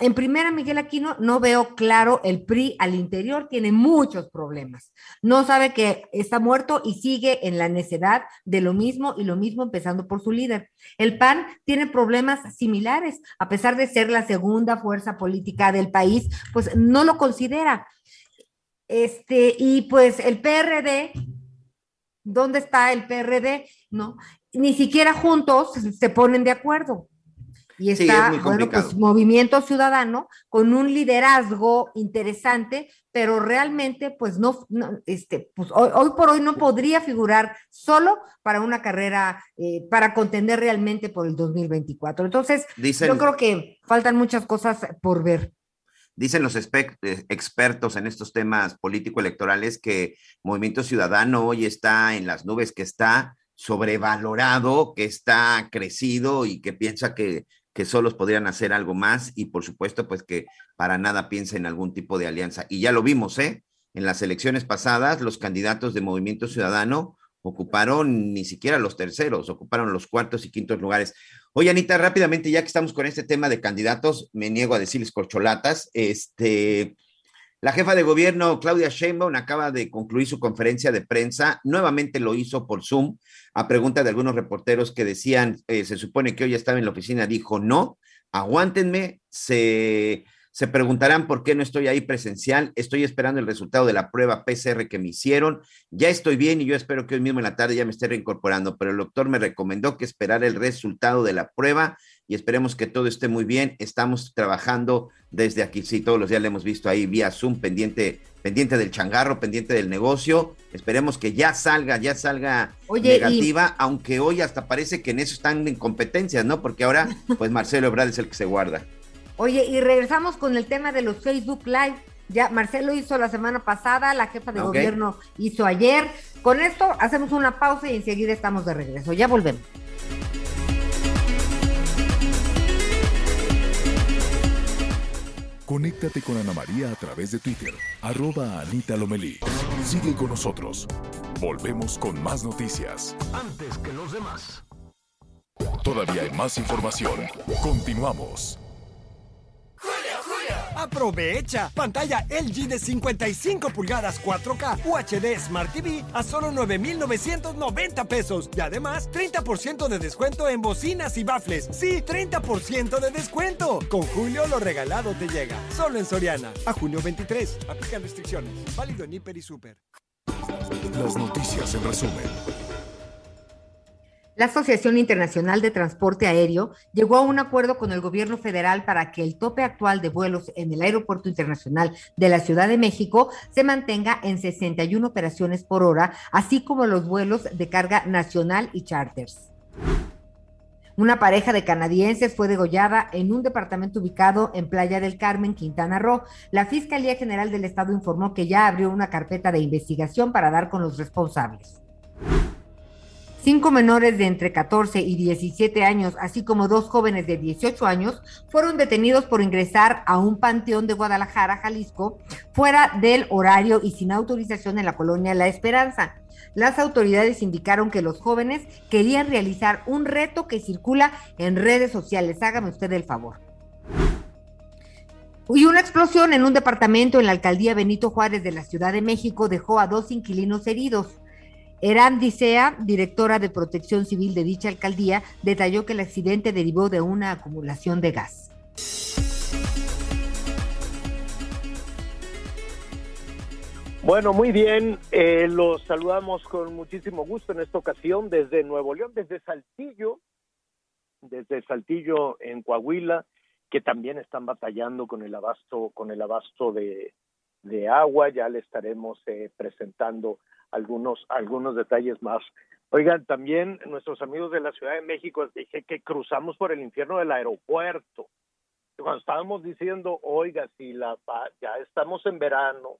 en primera, Miguel Aquino, no veo claro el PRI al interior, tiene muchos problemas. No sabe que está muerto y sigue en la necedad de lo mismo y lo mismo empezando por su líder. El PAN tiene problemas similares, a pesar de ser la segunda fuerza política del país, pues no lo considera. Este, y pues el PRD, ¿dónde está el PRD? No, ni siquiera juntos se ponen de acuerdo. Y Sí, está, es bueno, pues Movimiento Ciudadano con un liderazgo interesante, pero realmente, pues no, no, este, pues hoy, hoy por hoy no podría figurar solo para una carrera, eh, para contender realmente por el 2024. Entonces, Dicen- yo creo que faltan muchas cosas por ver. Dicen los eh, expertos en estos temas político-electorales que Movimiento Ciudadano hoy está en las nubes, que está sobrevalorado, que está crecido y que piensa que, que solos podrían hacer algo más y por supuesto pues que para nada piensa en algún tipo de alianza. Y ya lo vimos, ¿eh? En las elecciones pasadas los candidatos de Movimiento Ciudadano ocuparon ni siquiera los terceros, ocuparon los cuartos y quintos lugares. Oye, Anita, rápidamente, ya que estamos con este tema de candidatos, me niego a decirles corcholatas. Este, la jefa de gobierno, Claudia Sheinbaum, acaba de concluir su conferencia de prensa. Nuevamente lo hizo por Zoom, a pregunta de algunos reporteros que decían, eh, se supone que hoy estaba en la oficina, dijo, no, aguántenme, se, se preguntarán por qué no estoy ahí presencial. Estoy esperando el resultado de la prueba PCR que me hicieron. Ya estoy bien y yo espero que hoy mismo en la tarde ya me esté reincorporando, pero el doctor me recomendó que esperara el resultado de la prueba y esperemos que todo esté muy bien. Estamos trabajando desde aquí, sí, todos los días le hemos visto ahí vía Zoom, pendiente, pendiente del changarro, pendiente del negocio. Esperemos que ya salga, ya salga Oye, y- negativa, aunque hoy hasta parece que en eso están en competencias, ¿no? Porque ahora, pues Marcelo Ebrard es el que se guarda. Oye, y regresamos con el tema de los Facebook Live. Ya Marcelo hizo la semana pasada, la jefa de gobierno hizo ayer. Con esto hacemos una pausa y enseguida estamos de regreso. Ya volvemos. Conéctate con Ana María a través de Twitter, arroba Anita Lomelí. Sigue con nosotros. Volvemos con más noticias. Antes que los demás. Todavía hay más información. Continuamos. Aprovecha pantalla LG de 55 pulgadas 4K UHD Smart TV a solo 9,990 pesos y además 30% de descuento en bocinas y bafles. Sí, 30% de descuento. Con Julio lo regalado te llega. Solo en Soriana. A junio 23. Aplican restricciones. Válido en Hiper y Super. Las noticias en resumen. La Asociación Internacional de Transporte Aéreo llegó a un acuerdo con el gobierno federal para que el tope actual de vuelos en el Aeropuerto Internacional de la Ciudad de México se mantenga en 61 operaciones por hora, así como los vuelos de carga nacional y charters. Una pareja de canadienses fue degollada en un departamento ubicado en Playa del Carmen, Quintana Roo. La Fiscalía General del Estado informó que ya abrió una carpeta de investigación para dar con los responsables. Cinco menores de entre 14 y 17 años, así como dos jóvenes de 18 años, fueron detenidos por ingresar a un panteón de Guadalajara, Jalisco, fuera del horario y sin autorización en la colonia La Esperanza. Las autoridades indicaron que los jóvenes querían realizar un reto que circula en redes sociales. Hágame usted el favor. Y una explosión en un departamento en la alcaldía Benito Juárez de la Ciudad de México dejó a dos inquilinos heridos. Eran Dicea, directora de protección civil de dicha alcaldía, detalló que el accidente derivó de una acumulación de gas. Bueno, muy bien. Eh, los saludamos con muchísimo gusto en esta ocasión desde Nuevo León, desde Saltillo, desde Saltillo en Coahuila, que también están batallando con el abasto, con el abasto de, de agua. Ya le estaremos eh, presentando algunos, algunos detalles más. Oigan, también nuestros amigos de la Ciudad de México, dije que cruzamos por el infierno del aeropuerto. Cuando estábamos diciendo, oiga, si la ya estamos en verano,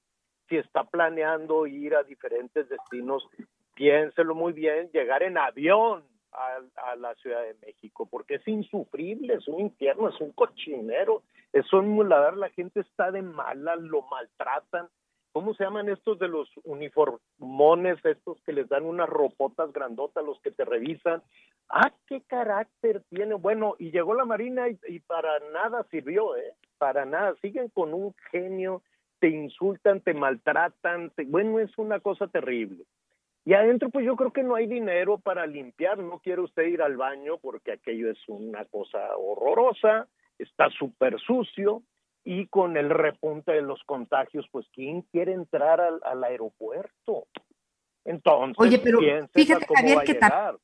si está planeando ir a diferentes destinos, piénselo muy bien, llegar en avión a, a la Ciudad de México, porque es insufrible, es un infierno, es un cochinero, es un muladar, la gente está de mala, lo maltratan. ¿Cómo se llaman estos de los uniformones, estos que les dan unas ropotas grandotas, los que te revisan? Ah, qué carácter tiene. Bueno, y llegó la Marina y, para nada sirvió, ¿eh? Para nada. Siguen con un genio, te insultan, te maltratan. Bueno, es una cosa terrible. Y adentro, pues yo creo que no hay dinero para limpiar. No quiere usted ir al baño porque aquello es una cosa horrorosa, está súper sucio. Y con el repunte de los contagios, pues ¿quién quiere entrar al, al aeropuerto? Entonces, Oye, pero fíjate, cómo Javier, va que llegar,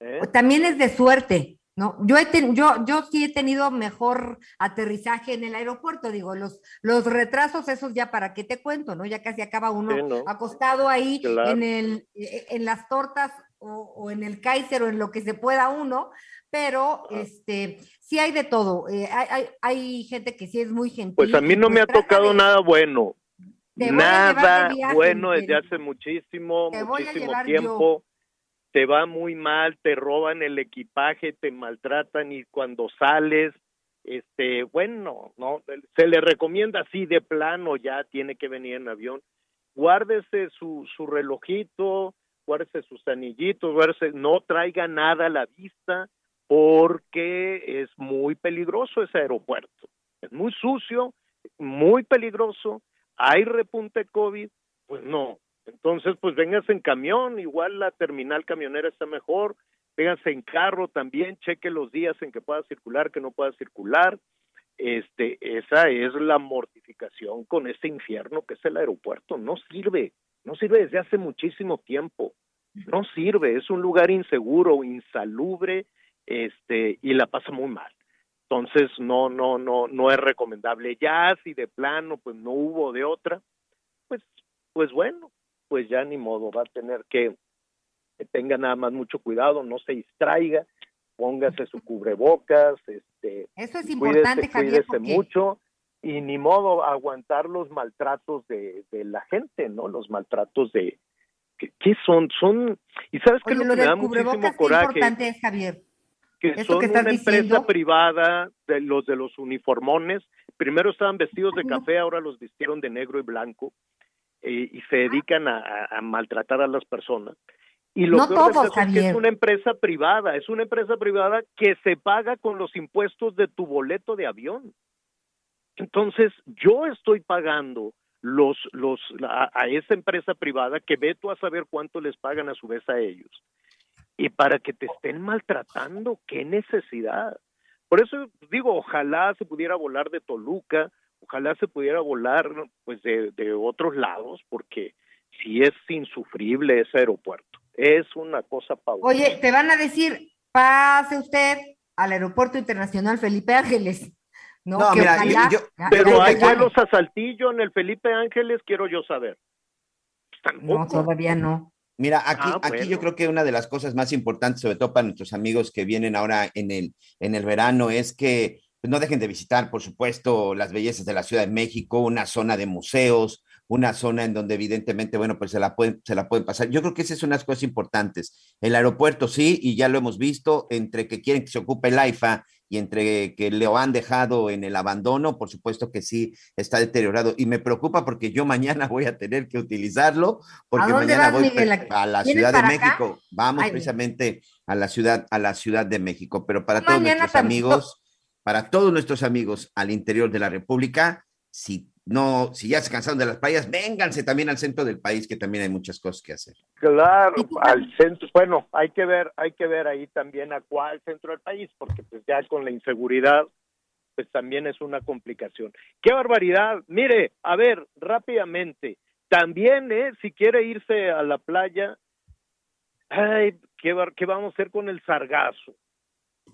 ¿eh? También es de suerte, ¿no? Yo, he ten- yo, yo sí he tenido mejor aterrizaje en el aeropuerto, digo, los, los retrasos, esos ya para qué te cuento, ¿no? Ya casi acaba uno Sí, ¿no? acostado ahí Claro. en, el, eh, en las tortas o, o en el Kaiser o en lo que se pueda uno, pero este, sí hay de todo. eh, hay, hay, hay gente que sí es muy gentil. Pues a mí no me ha tocado de- nada bueno. De Nada viaje, bueno en desde hace muchísimo, muchísimo tiempo. Te va muy mal, te roban el equipaje, te maltratan y cuando sales, este, bueno, no, se le recomienda así de plano, ya tiene que venir en avión. Guárdese su, su relojito, guárdese sus anillitos, guárdese, no traiga nada a la vista porque es muy peligroso ese aeropuerto. Es muy sucio, muy peligroso, hay repunte COVID, pues no. Entonces, pues véngase en camión, igual la terminal camionera está mejor, véngase en carro también, cheque los días en que pueda circular, que no pueda circular. Este, esa es la mortificación con este infierno que es el aeropuerto. No sirve, no sirve desde hace muchísimo tiempo. No sirve, es un lugar inseguro, insalubre, este, y la pasa muy mal. Entonces no, no, no, no es recomendable. Ya si de plano, pues no hubo de otra, pues, pues bueno, pues ya ni modo, va a tener que, que tenga nada más mucho cuidado, no se distraiga, póngase su cubrebocas, este, Eso es cuídese, importante, Javier, cuídese porque- mucho y ni modo aguantar los maltratos de, de la gente, ¿no? Los maltratos de ¿qué, son? Son y sabes Oye, lo lo que me da muchísimo qué coraje importante es, Javier. Que son que una empresa diciendo. privada de los de los uniformones. Primero estaban vestidos de café, ahora los vistieron de negro y blanco eh, y se dedican a, maltratar a las personas. Y lo No peor todos, es que es una empresa privada, es una empresa privada que se paga con los impuestos de tu boleto de avión. Entonces, yo estoy pagando los, los, a, a esa empresa privada que ve tú a saber cuánto les pagan a su vez a ellos. Y para que te estén maltratando, qué necesidad. Por eso digo, ojalá se pudiera volar de Toluca, ojalá se pudiera volar pues de, de otros lados, porque si es insufrible ese aeropuerto. Es una cosa pausa. Oye, te van a decir, pase usted al Aeropuerto Internacional Felipe Ángeles. No, No, que mira, ojalá- yo- ya- Pero ya hay vuelos a Saltillo en el Felipe Ángeles, quiero yo saber. No, todavía no. Mira, aquí, Ah, aquí yo creo que una de las cosas más importantes, sobre todo para nuestros amigos que vienen ahora en el, en el verano, es que pues, no dejen de visitar, por supuesto, las bellezas de la Ciudad de México, una zona de museos, una zona en donde evidentemente, bueno, pues se la pueden, se la pueden pasar. Yo creo que esas son unas cosas importantes. El aeropuerto sí, y ya lo hemos visto, entre que quieren que se ocupe el AIFA y entre que lo han dejado en el abandono, por supuesto que sí está deteriorado. Y me preocupa porque yo mañana voy a tener que utilizarlo, porque mañana vas, voy Miguel? a la ¿Vienes Ciudad de acá? México. Vamos Ay, precisamente a la ciudad, a la Ciudad de México. Pero para todos nuestros amigos, para todos nuestros amigos al interior de la República, si no, si ya se cansaron de las playas, vénganse también al centro del país, que también hay muchas cosas que hacer. Claro, al centro, bueno, hay que ver, hay que ver ahí también a cuál centro del país, porque pues ya con la inseguridad, pues también es una complicación. ¡Qué barbaridad! Mire, a ver, rápidamente, también, ¿eh? Si quiere irse a la playa, ay, ¿qué, bar- qué vamos a hacer con el sargazo?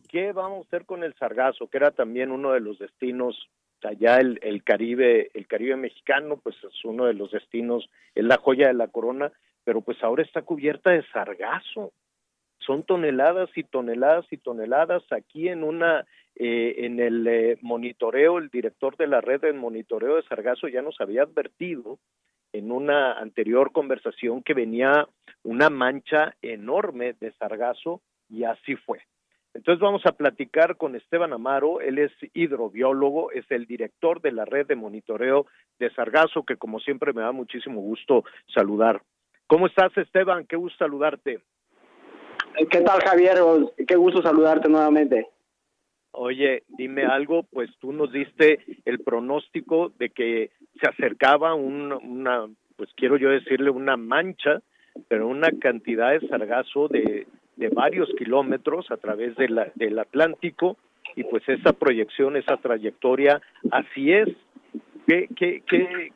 ¿Qué vamos a hacer con el sargazo? Que era también uno de los destinos allá el, el Caribe, el Caribe mexicano, pues es uno de los destinos, es la joya de la corona, pero pues ahora está cubierta de sargazo. Son toneladas y toneladas y toneladas aquí en una, eh, en el eh, monitoreo, el director de la red de monitoreo de sargazo ya nos había advertido en una anterior conversación que venía una mancha enorme de sargazo y así fue. Entonces vamos a platicar con Esteban Amaro, él es hidrobiólogo, es el director de la red de monitoreo de sargazo, que como siempre me da muchísimo gusto saludar. ¿Cómo estás Esteban? Qué gusto saludarte. ¿Qué tal, Javier? Qué gusto saludarte nuevamente. Oye, dime algo, pues tú nos diste el pronóstico de que se acercaba un- una, pues quiero yo decirle una mancha, pero una cantidad de sargazo de, de varios kilómetros a través del Atlántico y pues esa proyección, esa trayectoria, así es. ¿Qué, qué,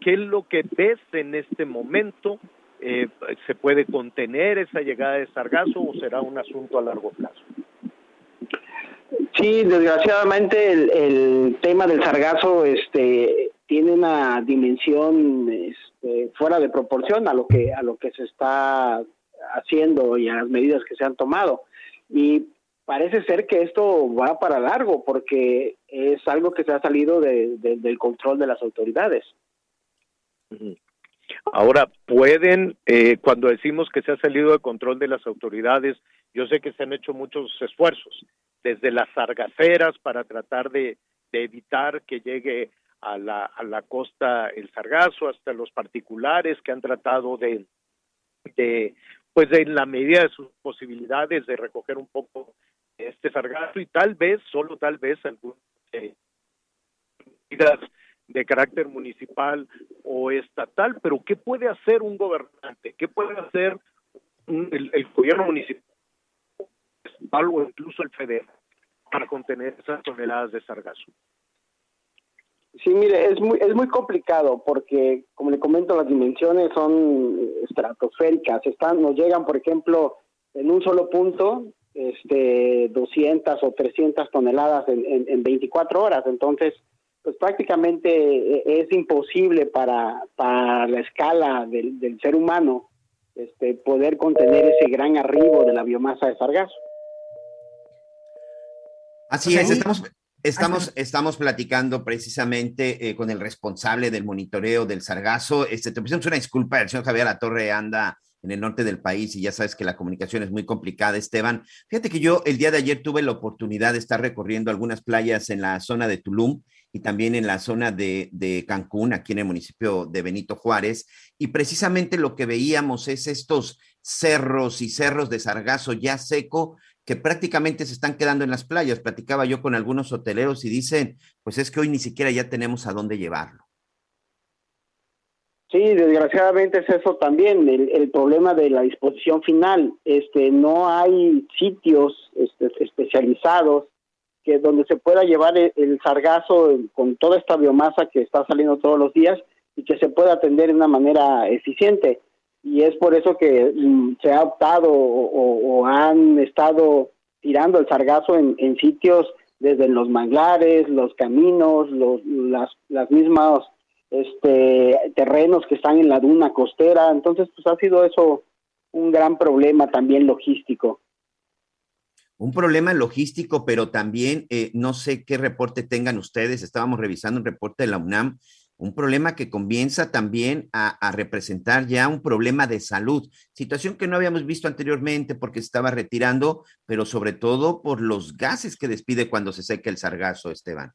qué, es lo que ves en este momento? Eh, ¿Se puede contener esa llegada de sargazo o será un asunto a largo plazo? Sí, desgraciadamente el, el tema del sargazo este, tiene una dimensión este, fuera de proporción a lo que a lo que se está haciendo y a las medidas que se han tomado. Y parece ser que esto va para largo porque es algo que se ha salido de- de- del control de las autoridades. Ahora, pueden, eh, cuando decimos que se ha salido de control de las autoridades, yo sé que se han hecho muchos esfuerzos, desde las sargaceras para tratar de, de evitar que llegue a la, a la costa el sargazo, hasta los particulares que han tratado de, pues en la medida de sus posibilidades de recoger un poco este sargazo y tal vez, solo tal vez, algunas eh, medidas de carácter municipal o estatal, pero ¿qué puede hacer un gobernante? ¿Qué puede hacer un- el, el gobierno municipal o incluso el federal para contener esas toneladas de sargazo? Sí, mire, es muy, es muy complicado porque, como le comento, las dimensiones son estratosféricas. Están, nos llegan, por ejemplo, en un solo punto, este, 200 o 300 toneladas en, en, en 24 horas. Entonces, pues prácticamente eh, es imposible para, para la escala del, del ser humano este, poder contener ese gran arribo de la biomasa de sargazo. Así Pues es, ahí- estamos, estamos, estamos platicando precisamente eh, con el responsable del monitoreo del sargazo. Este, te pusimos una disculpa, el señor Javier La Torre anda en el norte del país y ya sabes que la comunicación es muy complicada, Esteban. Fíjate que yo el día de ayer tuve la oportunidad de estar recorriendo algunas playas en la zona de Tulum y también en la zona de, de Cancún, aquí en el municipio de Benito Juárez, y precisamente lo que veíamos es estos cerros y cerros de sargazo ya seco que prácticamente se están quedando en las playas. Platicaba yo con algunos hoteleros y dicen, pues es que hoy ni siquiera ya tenemos a dónde llevarlo. Sí, desgraciadamente es eso también, el, problema de la disposición final. Este, no hay sitios este, especializados que donde se pueda llevar el, el sargazo con toda esta biomasa que está saliendo todos los días y que se pueda atender de una manera eficiente. Y es por eso que mm, se ha optado o, han estado tirando el sargazo en, en sitios desde los manglares, los caminos, los, las, las mismas este, terrenos que están en la duna costera. Entonces, pues ha sido eso un gran problema también logístico. Un problema logístico, pero también eh, no sé qué reporte tengan ustedes. Estábamos revisando un reporte de la UNAM, un problema que comienza también a, representar ya un problema de salud, situación que no habíamos visto anteriormente porque se estaba retirando, pero sobre todo por los gases que despide cuando se seca el sargazo, Esteban.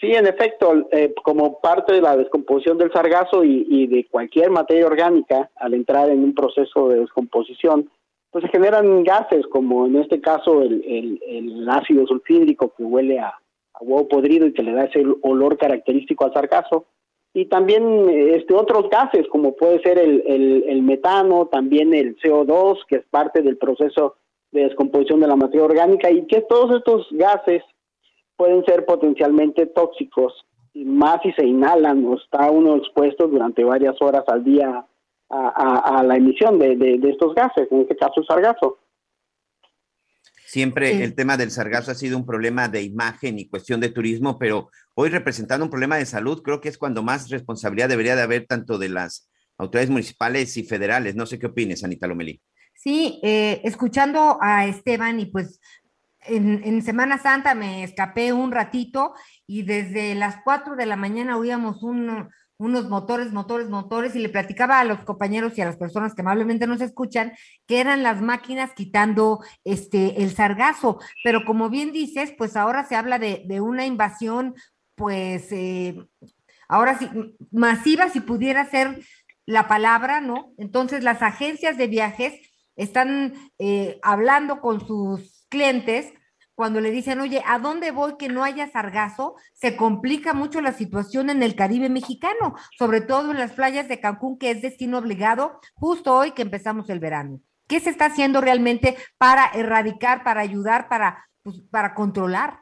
Sí, en efecto, eh, como parte de la descomposición del sargazo y, de cualquier materia orgánica, al entrar en un proceso de descomposición, pues se generan gases, como en este caso el- el ácido sulfídrico que huele a, a huevo podrido y que le da ese olor característico al sargazo. Y también este, otros gases, como puede ser el, metano, también el CO2, que es parte del proceso de descomposición de la materia orgánica, y que todos estos gases pueden ser potencialmente tóxicos, y más si se inhalan o está uno expuesto durante varias horas al día a, a- la emisión de, de- de estos gases, en este caso el sargazo. Siempre el tema del sargazo ha sido un problema de imagen y cuestión de turismo, pero hoy representando un problema de salud, creo que es cuando más responsabilidad debería de haber tanto de las autoridades municipales y federales. No sé qué opines, Anita Lomelí. Sí, eh, escuchando a Esteban y pues en, en Semana Santa me escapé un ratito y desde las 4 de la mañana oíamos un, unos motores, motores, motores, y le platicaba a los compañeros y a las personas que amablemente nos escuchan que eran las máquinas quitando este el sargazo. Pero como bien dices, pues ahora se habla de, de una invasión, pues eh, ahora sí, masiva, si pudiera ser la palabra, ¿no? Entonces las agencias de viajes están eh, hablando con sus clientes cuando le dicen, oye, ¿a dónde voy que no haya sargazo? Se complica mucho la situación en el Caribe mexicano, sobre todo en las playas de Cancún, que es destino obligado, justo hoy que empezamos el verano. ¿Qué se está haciendo realmente para erradicar, para ayudar, para, pues, para controlar?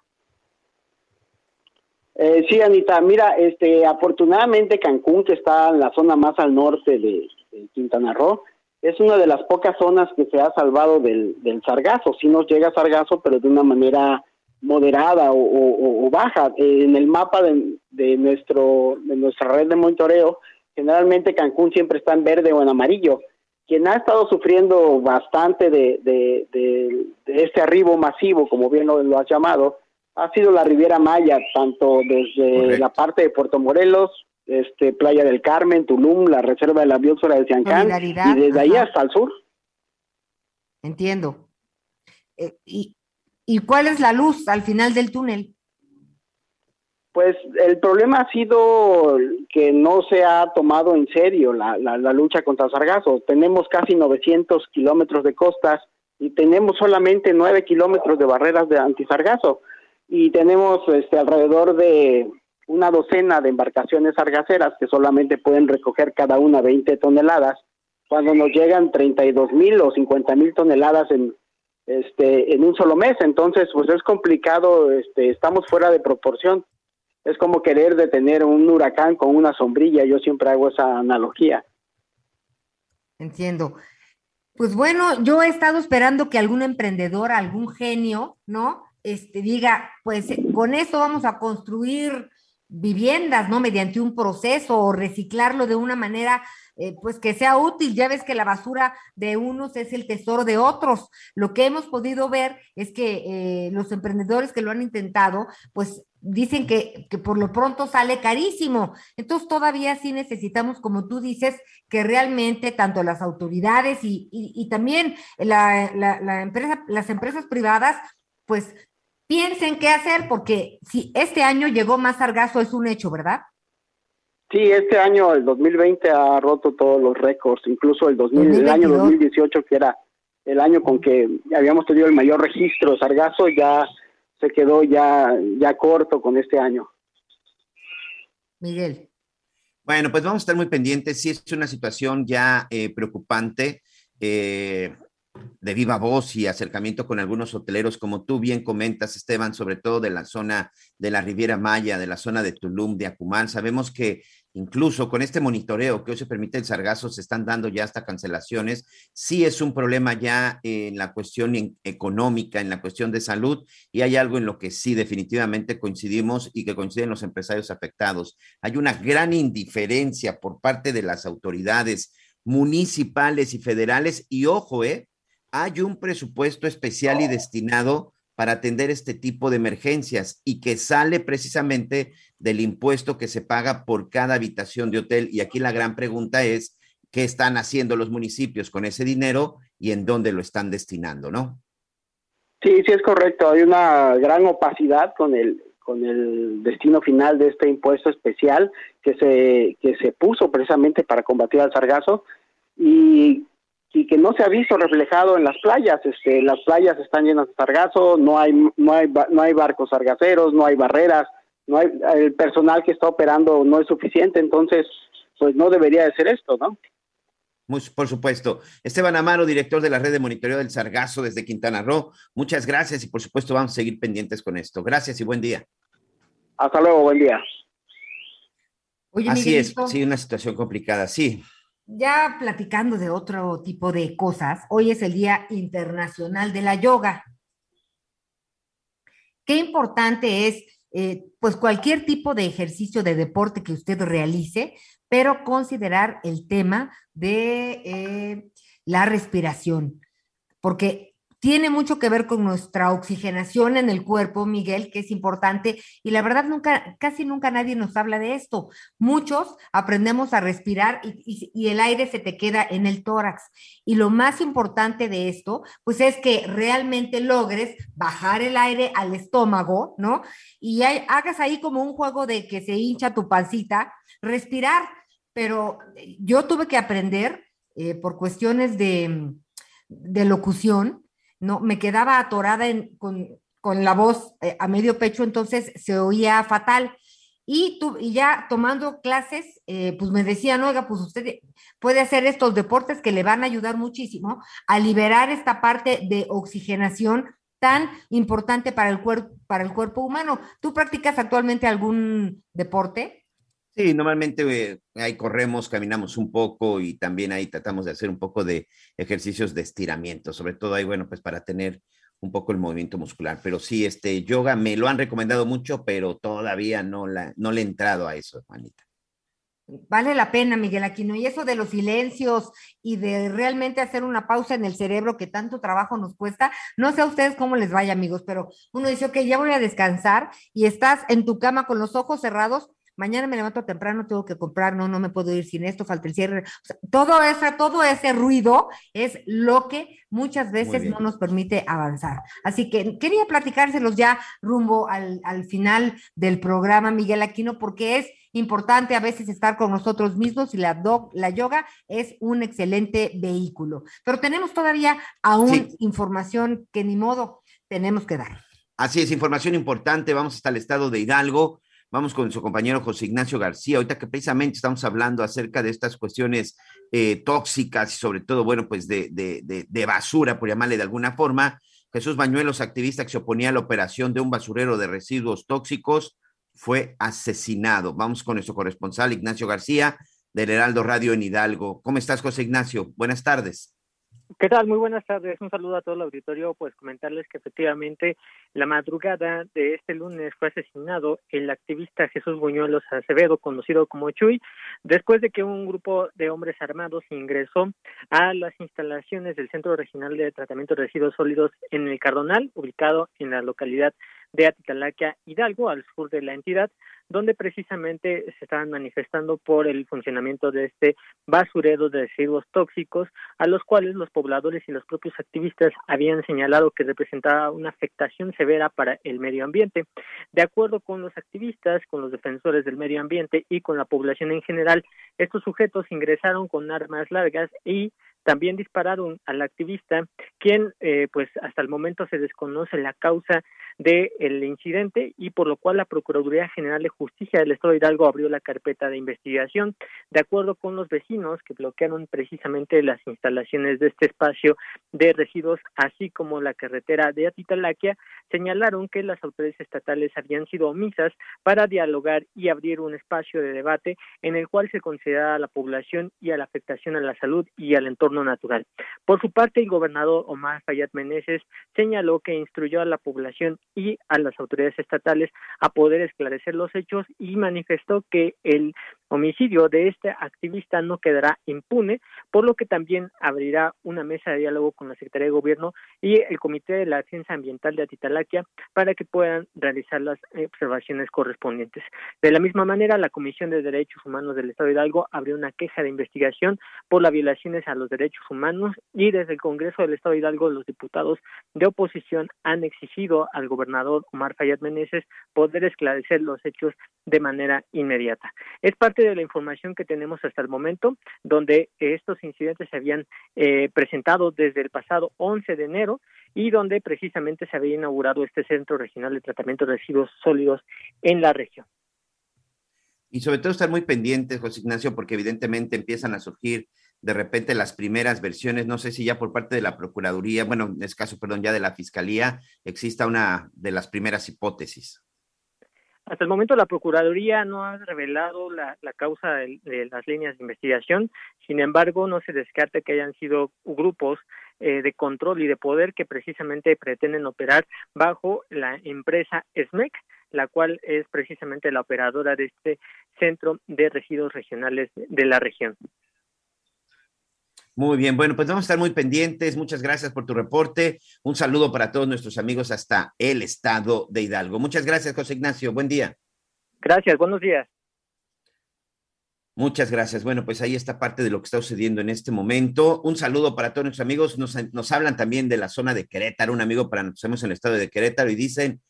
Eh, sí, Anita, mira, este, afortunadamente Cancún, que está en la zona más al norte de, de Quintana Roo, es una de las pocas zonas que se ha salvado del, del sargazo. Sí nos llega sargazo, pero de una manera moderada o, o- o baja. Eh, en el mapa de, de nuestro de nuestra red de monitoreo, generalmente Cancún siempre está en verde o en amarillo. Quien ha estado sufriendo bastante de, de- de- de este arribo masivo, como bien lo, lo has llamado, ha sido la Riviera Maya, tanto desde la parte de Puerto Morelos, este Playa del Carmen, Tulum, la Reserva de la Biosfera de Siancán, y desde ahí hasta el sur. Entiendo. Eh, y, ¿Y cuál es la luz al final del túnel? Pues el problema ha sido que no se ha tomado en serio la, la, la lucha contra sargazo. Tenemos casi 900 kilómetros de costas y tenemos solamente 9 kilómetros de barreras de antisargazo y tenemos este, alrededor de una docena de embarcaciones sargaceras que solamente pueden recoger cada una 20 toneladas cuando nos llegan 32 mil o 50 mil toneladas en este en un solo mes entonces pues es complicado este estamos fuera de proporción es como querer detener un huracán con una sombrilla yo siempre hago esa analogía Entiendo. Pues bueno, yo he estado esperando que algún emprendedor, algún genio, ¿no? Este diga, pues con esto vamos a construir viviendas, ¿no? Mediante un proceso o reciclarlo de una manera, eh, pues que sea útil. Ya ves que la basura de unos es el tesoro de otros. Lo que hemos podido ver es que eh, los emprendedores que lo han intentado, pues dicen que, que por lo pronto sale carísimo. Entonces todavía sí necesitamos, como tú dices, que realmente tanto las autoridades y, y- también la- la empresa, las empresas privadas, pues piensen qué hacer, porque si este año llegó más sargazo, es un hecho, ¿verdad? sí este año el 2020 ha roto todos los récords incluso el 2000 el año 2022. 2018 que era el año con que habíamos tenido el mayor registro de sargazo ya se quedó ya ya corto con este año Miguel. Bueno, pues vamos a estar muy pendientes. Sí, es una situación ya eh, preocupante eh, de viva voz y acercamiento con algunos hoteleros, como tú bien comentas, Esteban, sobre todo de la zona de la Riviera Maya, de la zona de Tulum, de Acumal. Sabemos que incluso con este monitoreo que hoy se permite el sargazo, se están dando ya hasta cancelaciones. Sí es un problema ya en la cuestión económica, en la cuestión de salud, y hay algo en lo que sí definitivamente coincidimos y que coinciden los empresarios afectados. Hay una gran indiferencia por parte de las autoridades municipales y federales, y ojo, ¿eh? Hay un presupuesto especial y destinado para atender este tipo de emergencias y que sale precisamente del impuesto que se paga por cada habitación de hotel. Y aquí la gran pregunta es, ¿qué están haciendo los municipios con ese dinero y en dónde lo están destinando, no? Sí, sí es correcto. Hay una gran opacidad con el con el destino final de este impuesto especial que se que se puso precisamente para combatir al sargazo y, y que no se ha visto reflejado en las playas. Este, las playas están llenas de sargazo, no hay no hay no hay barcos sargaceros, no hay barreras, no hay el personal que está operando no es suficiente, entonces pues no debería de ser esto, ¿no? Muy- por supuesto. Esteban Amaro, director de la red de monitoreo del Sargazo desde Quintana Roo. Muchas gracias y por supuesto vamos a seguir pendientes con esto. Gracias y buen día. Hasta luego, buen día. Oye, Así es, sí, una situación complicada, sí. Ya platicando de otro tipo de cosas, hoy es el Día Internacional de la Yoga. Qué importante es, eh, pues, cualquier tipo de ejercicio de deporte que usted realice, pero considerar el tema de eh, la respiración, porque tiene mucho que ver con nuestra oxigenación en el cuerpo, Miguel, que es importante. Y la verdad, nunca, casi nunca nadie nos habla de esto. Muchos aprendemos a respirar y, el aire se te queda en el tórax. Y lo más importante de esto, pues es que realmente logres bajar el aire al estómago, ¿no? Y hay- hagas ahí como un juego de que se hincha tu pancita, respirar. Pero yo tuve que aprender eh, por cuestiones de, de locución, ¿no? Me quedaba atorada en- con, con la voz eh, a medio pecho, entonces se oía fatal. Y, tu- y ya tomando clases, eh, pues me decían, oiga, pues usted puede hacer estos deportes que le van a ayudar muchísimo a liberar esta parte de oxigenación tan importante para el, para el cuerpo humano. ¿Tú practicas actualmente algún deporte? Sí, normalmente eh, ahí corremos, caminamos un poco y también ahí tratamos de hacer un poco de ejercicios de estiramiento, sobre todo ahí, bueno, pues para tener un poco el movimiento muscular. Pero sí, este yoga me lo han recomendado mucho, pero todavía no, la, no le he entrado a eso, Juanita. Vale la pena, Miguel Aquino. Y eso de los silencios y de realmente hacer una pausa en el cerebro que tanto trabajo nos cuesta, no sé a ustedes cómo les vaya, amigos, pero uno dice, ok, ya voy a descansar y estás en tu cama con los ojos cerrados. Mañana me levanto temprano, tengo que comprar, no, no me puedo ir sin esto, falta el cierre. O sea, todo, ese, todo ese ruido es lo que muchas veces no nos permite avanzar. Así que quería platicárselos ya rumbo al, al final del programa, Miguel Aquino, porque es importante a veces estar con nosotros mismos y la, do- la yoga es un excelente vehículo. Pero tenemos todavía aún información que ni modo tenemos que dar. Así es, información importante. Vamos hasta el estado de Hidalgo. Vamos con su compañero José Ignacio García. Ahorita que precisamente estamos hablando acerca de estas cuestiones eh, tóxicas y sobre todo, bueno, pues de, de, de, de basura, por llamarle de alguna forma. Jesús Bañuelos, activista que se oponía a la operación de un basurero de residuos tóxicos, fue asesinado. Vamos con nuestro corresponsal Ignacio García del Heraldo Radio en Hidalgo. ¿Cómo estás, José Ignacio? Buenas tardes. ¿Qué tal? Muy buenas tardes. Un saludo a todo el auditorio. Pues comentarles que efectivamente la madrugada de este lunes fue asesinado el activista Jesús Buñuelos Acevedo, conocido como Chuy, después de que un grupo de hombres armados ingresó a las instalaciones del Centro Regional de Tratamiento de Residuos Sólidos en el Cardonal, ubicado en la localidad de Atitalaquia, Hidalgo, al sur de la entidad, donde precisamente se estaban manifestando por el funcionamiento de este basurero de residuos tóxicos, a los cuales los pobladores y los propios activistas habían señalado que representaba una afectación severa para el medio ambiente. De acuerdo con los activistas, con los defensores del medio ambiente y con la población en general, estos sujetos ingresaron con armas largas y también dispararon al activista, quien eh, pues hasta el momento se desconoce la causa del incidente y por lo cual la Procuraduría General de Justicia del Estado de Hidalgo abrió la carpeta de investigación. De acuerdo con los vecinos que bloquearon precisamente las instalaciones de este espacio de residuos, así como la carretera de Atitalaquia, señalaron que las autoridades estatales habían sido omisas para dialogar y abrir un espacio de debate en el cual se considerara a la población y a la afectación a la salud y al entorno natural. Por su parte, el gobernador Omar Fayad Meneses señaló que instruyó a la población y a las autoridades estatales a poder esclarecer los hechos y manifestó que el homicidio de este activista no quedará impune, por lo que también abrirá una mesa de diálogo con la Secretaría de Gobierno y el Comité de la Ciencia Ambiental de Atitalaquia para que puedan realizar las observaciones correspondientes. De la misma manera, la Comisión de Derechos Humanos del Estado de Hidalgo abrió una queja de investigación por las violaciones a los derechos humanos y desde el Congreso del Estado de Hidalgo los diputados de oposición han exigido al gobernador Omar Fayad Meneses poder esclarecer los hechos de manera inmediata. Es parte de la información que tenemos hasta el momento, donde estos incidentes se habían eh, presentado desde el pasado 11 de enero y donde precisamente se había inaugurado este Centro Regional de Tratamiento de Residuos Sólidos en la región. Y sobre todo estar muy pendientes, José Ignacio, porque evidentemente empiezan a surgir de repente las primeras versiones, no sé si ya por parte de la Procuraduría, bueno, en este caso, perdón, ya de la Fiscalía, exista una de las primeras hipótesis. Hasta el momento la Procuraduría no ha revelado la, la causa de, las líneas de investigación, sin embargo no se descarta que hayan sido grupos eh, de control y de poder que precisamente pretenden operar bajo la empresa SMEC, la cual es precisamente la operadora de este centro de residuos regionales de la región. Muy bien, bueno, pues vamos a estar muy pendientes. Muchas gracias por tu reporte. Un saludo para todos nuestros amigos hasta el estado de Hidalgo. Muchas gracias, José Ignacio. Buen día. Gracias, buenos días. Muchas gracias. Bueno, pues ahí está parte de lo que está sucediendo en este momento. Un saludo para todos nuestros amigos. Nos, nos hablan también de la zona de Querétaro, un amigo para nosotros en el estado de Querétaro, y dicen,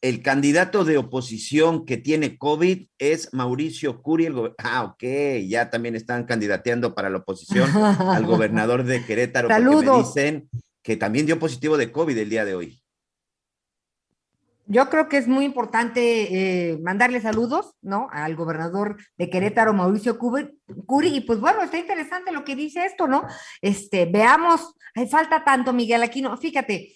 el candidato de oposición que tiene COVID es Mauricio Curi. El ah, ok, ya también están candidateando para la oposición al gobernador de Querétaro, porque me Saludos. dicen que también dio positivo de COVID el día de hoy. Yo creo que es muy importante eh, mandarle saludos, ¿no? Al gobernador de Querétaro, Mauricio Curi, y pues bueno, está interesante lo que dice esto, ¿no? Este, veamos, ay, falta tanto, Miguel Aquino, fíjate,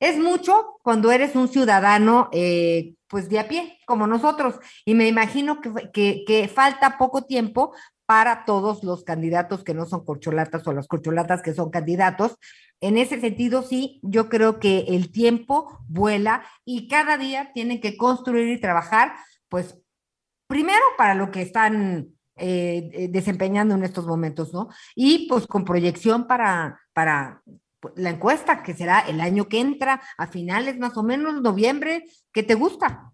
es mucho cuando eres un ciudadano, eh, pues de a pie, como nosotros, y me imagino que, que, falta poco tiempo para todos los candidatos que no son corcholatas o las corcholatas que son candidatos. En ese sentido, sí, yo creo que el tiempo vuela y cada día tienen que construir y trabajar, pues, primero para lo que están eh, eh, desempeñando en estos momentos, ¿no? Y pues con proyección para, para la encuesta, que será el año que entra, a finales más o menos, noviembre, ¿qué te gusta?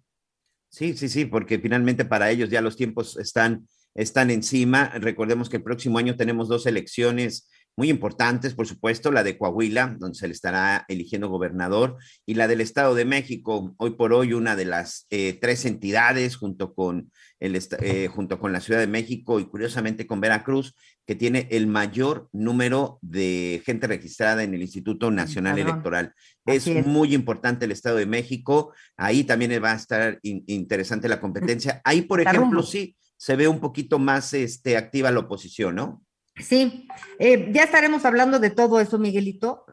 Sí, sí, sí, porque finalmente para ellos ya los tiempos están, están encima. Recordemos que el próximo año tenemos dos elecciones muy importantes, por supuesto, la de Coahuila, donde se le estará eligiendo gobernador, y la del Estado de México, hoy por hoy una de las eh, tres entidades junto con, el, eh, junto con la Ciudad de México y curiosamente con Veracruz, que tiene el mayor número de gente registrada en el Instituto Nacional. Electoral. Es, muy importante el Estado de México, ahí también va a estar in- interesante la competencia. Ahí, por Está ejemplo, rumbo. sí se ve un poquito más este, activa la oposición, ¿no? Sí, eh, ya estaremos hablando de todo eso, Miguelito,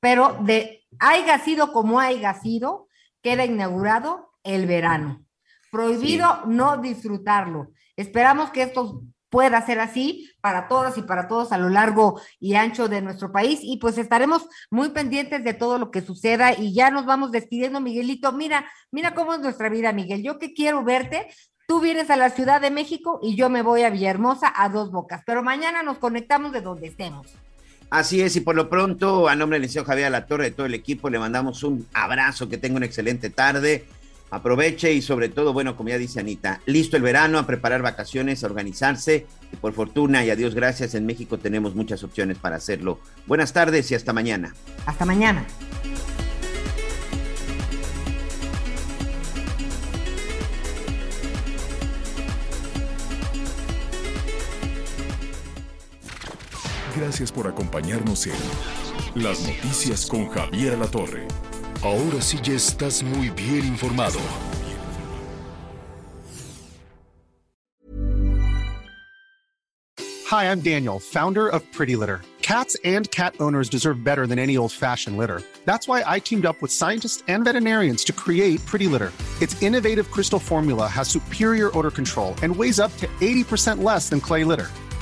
pero de haya sido como haya sido, queda inaugurado el verano. Prohibido no disfrutarlo. Esperamos que esto pueda ser así para todas y para todos a lo largo y ancho de nuestro país y pues estaremos muy pendientes de todo lo que suceda y ya nos vamos despidiendo, Miguelito. Mira, mira cómo es nuestra vida, Miguel. Yo que quiero verte, tú vienes a la Ciudad de México y yo me voy a Villahermosa a dos bocas, pero mañana nos conectamos de donde estemos. Así es, y por lo pronto, a nombre del licenciado Javier Alatorre, de todo el equipo, le mandamos un abrazo, que tenga una excelente tarde. Aproveche y sobre todo, bueno, como ya dice Anita, listo el verano, a preparar vacaciones, a organizarse. Y por fortuna y a Dios gracias, en México tenemos muchas opciones para hacerlo. Buenas tardes y hasta mañana. Hasta mañana. Gracias por acompañarnos en Las Noticias con Javier Alatorre. Ahora sí ya estás muy bien informado. Hi, I'm Daniel, founder of Pretty Litter. Cats and cat owners deserve better than any old fashioned litter. That's why I teamed up with scientists and veterinarians to create Pretty Litter. Its innovative crystal formula has superior odor control and weighs up to 80% less than clay litter.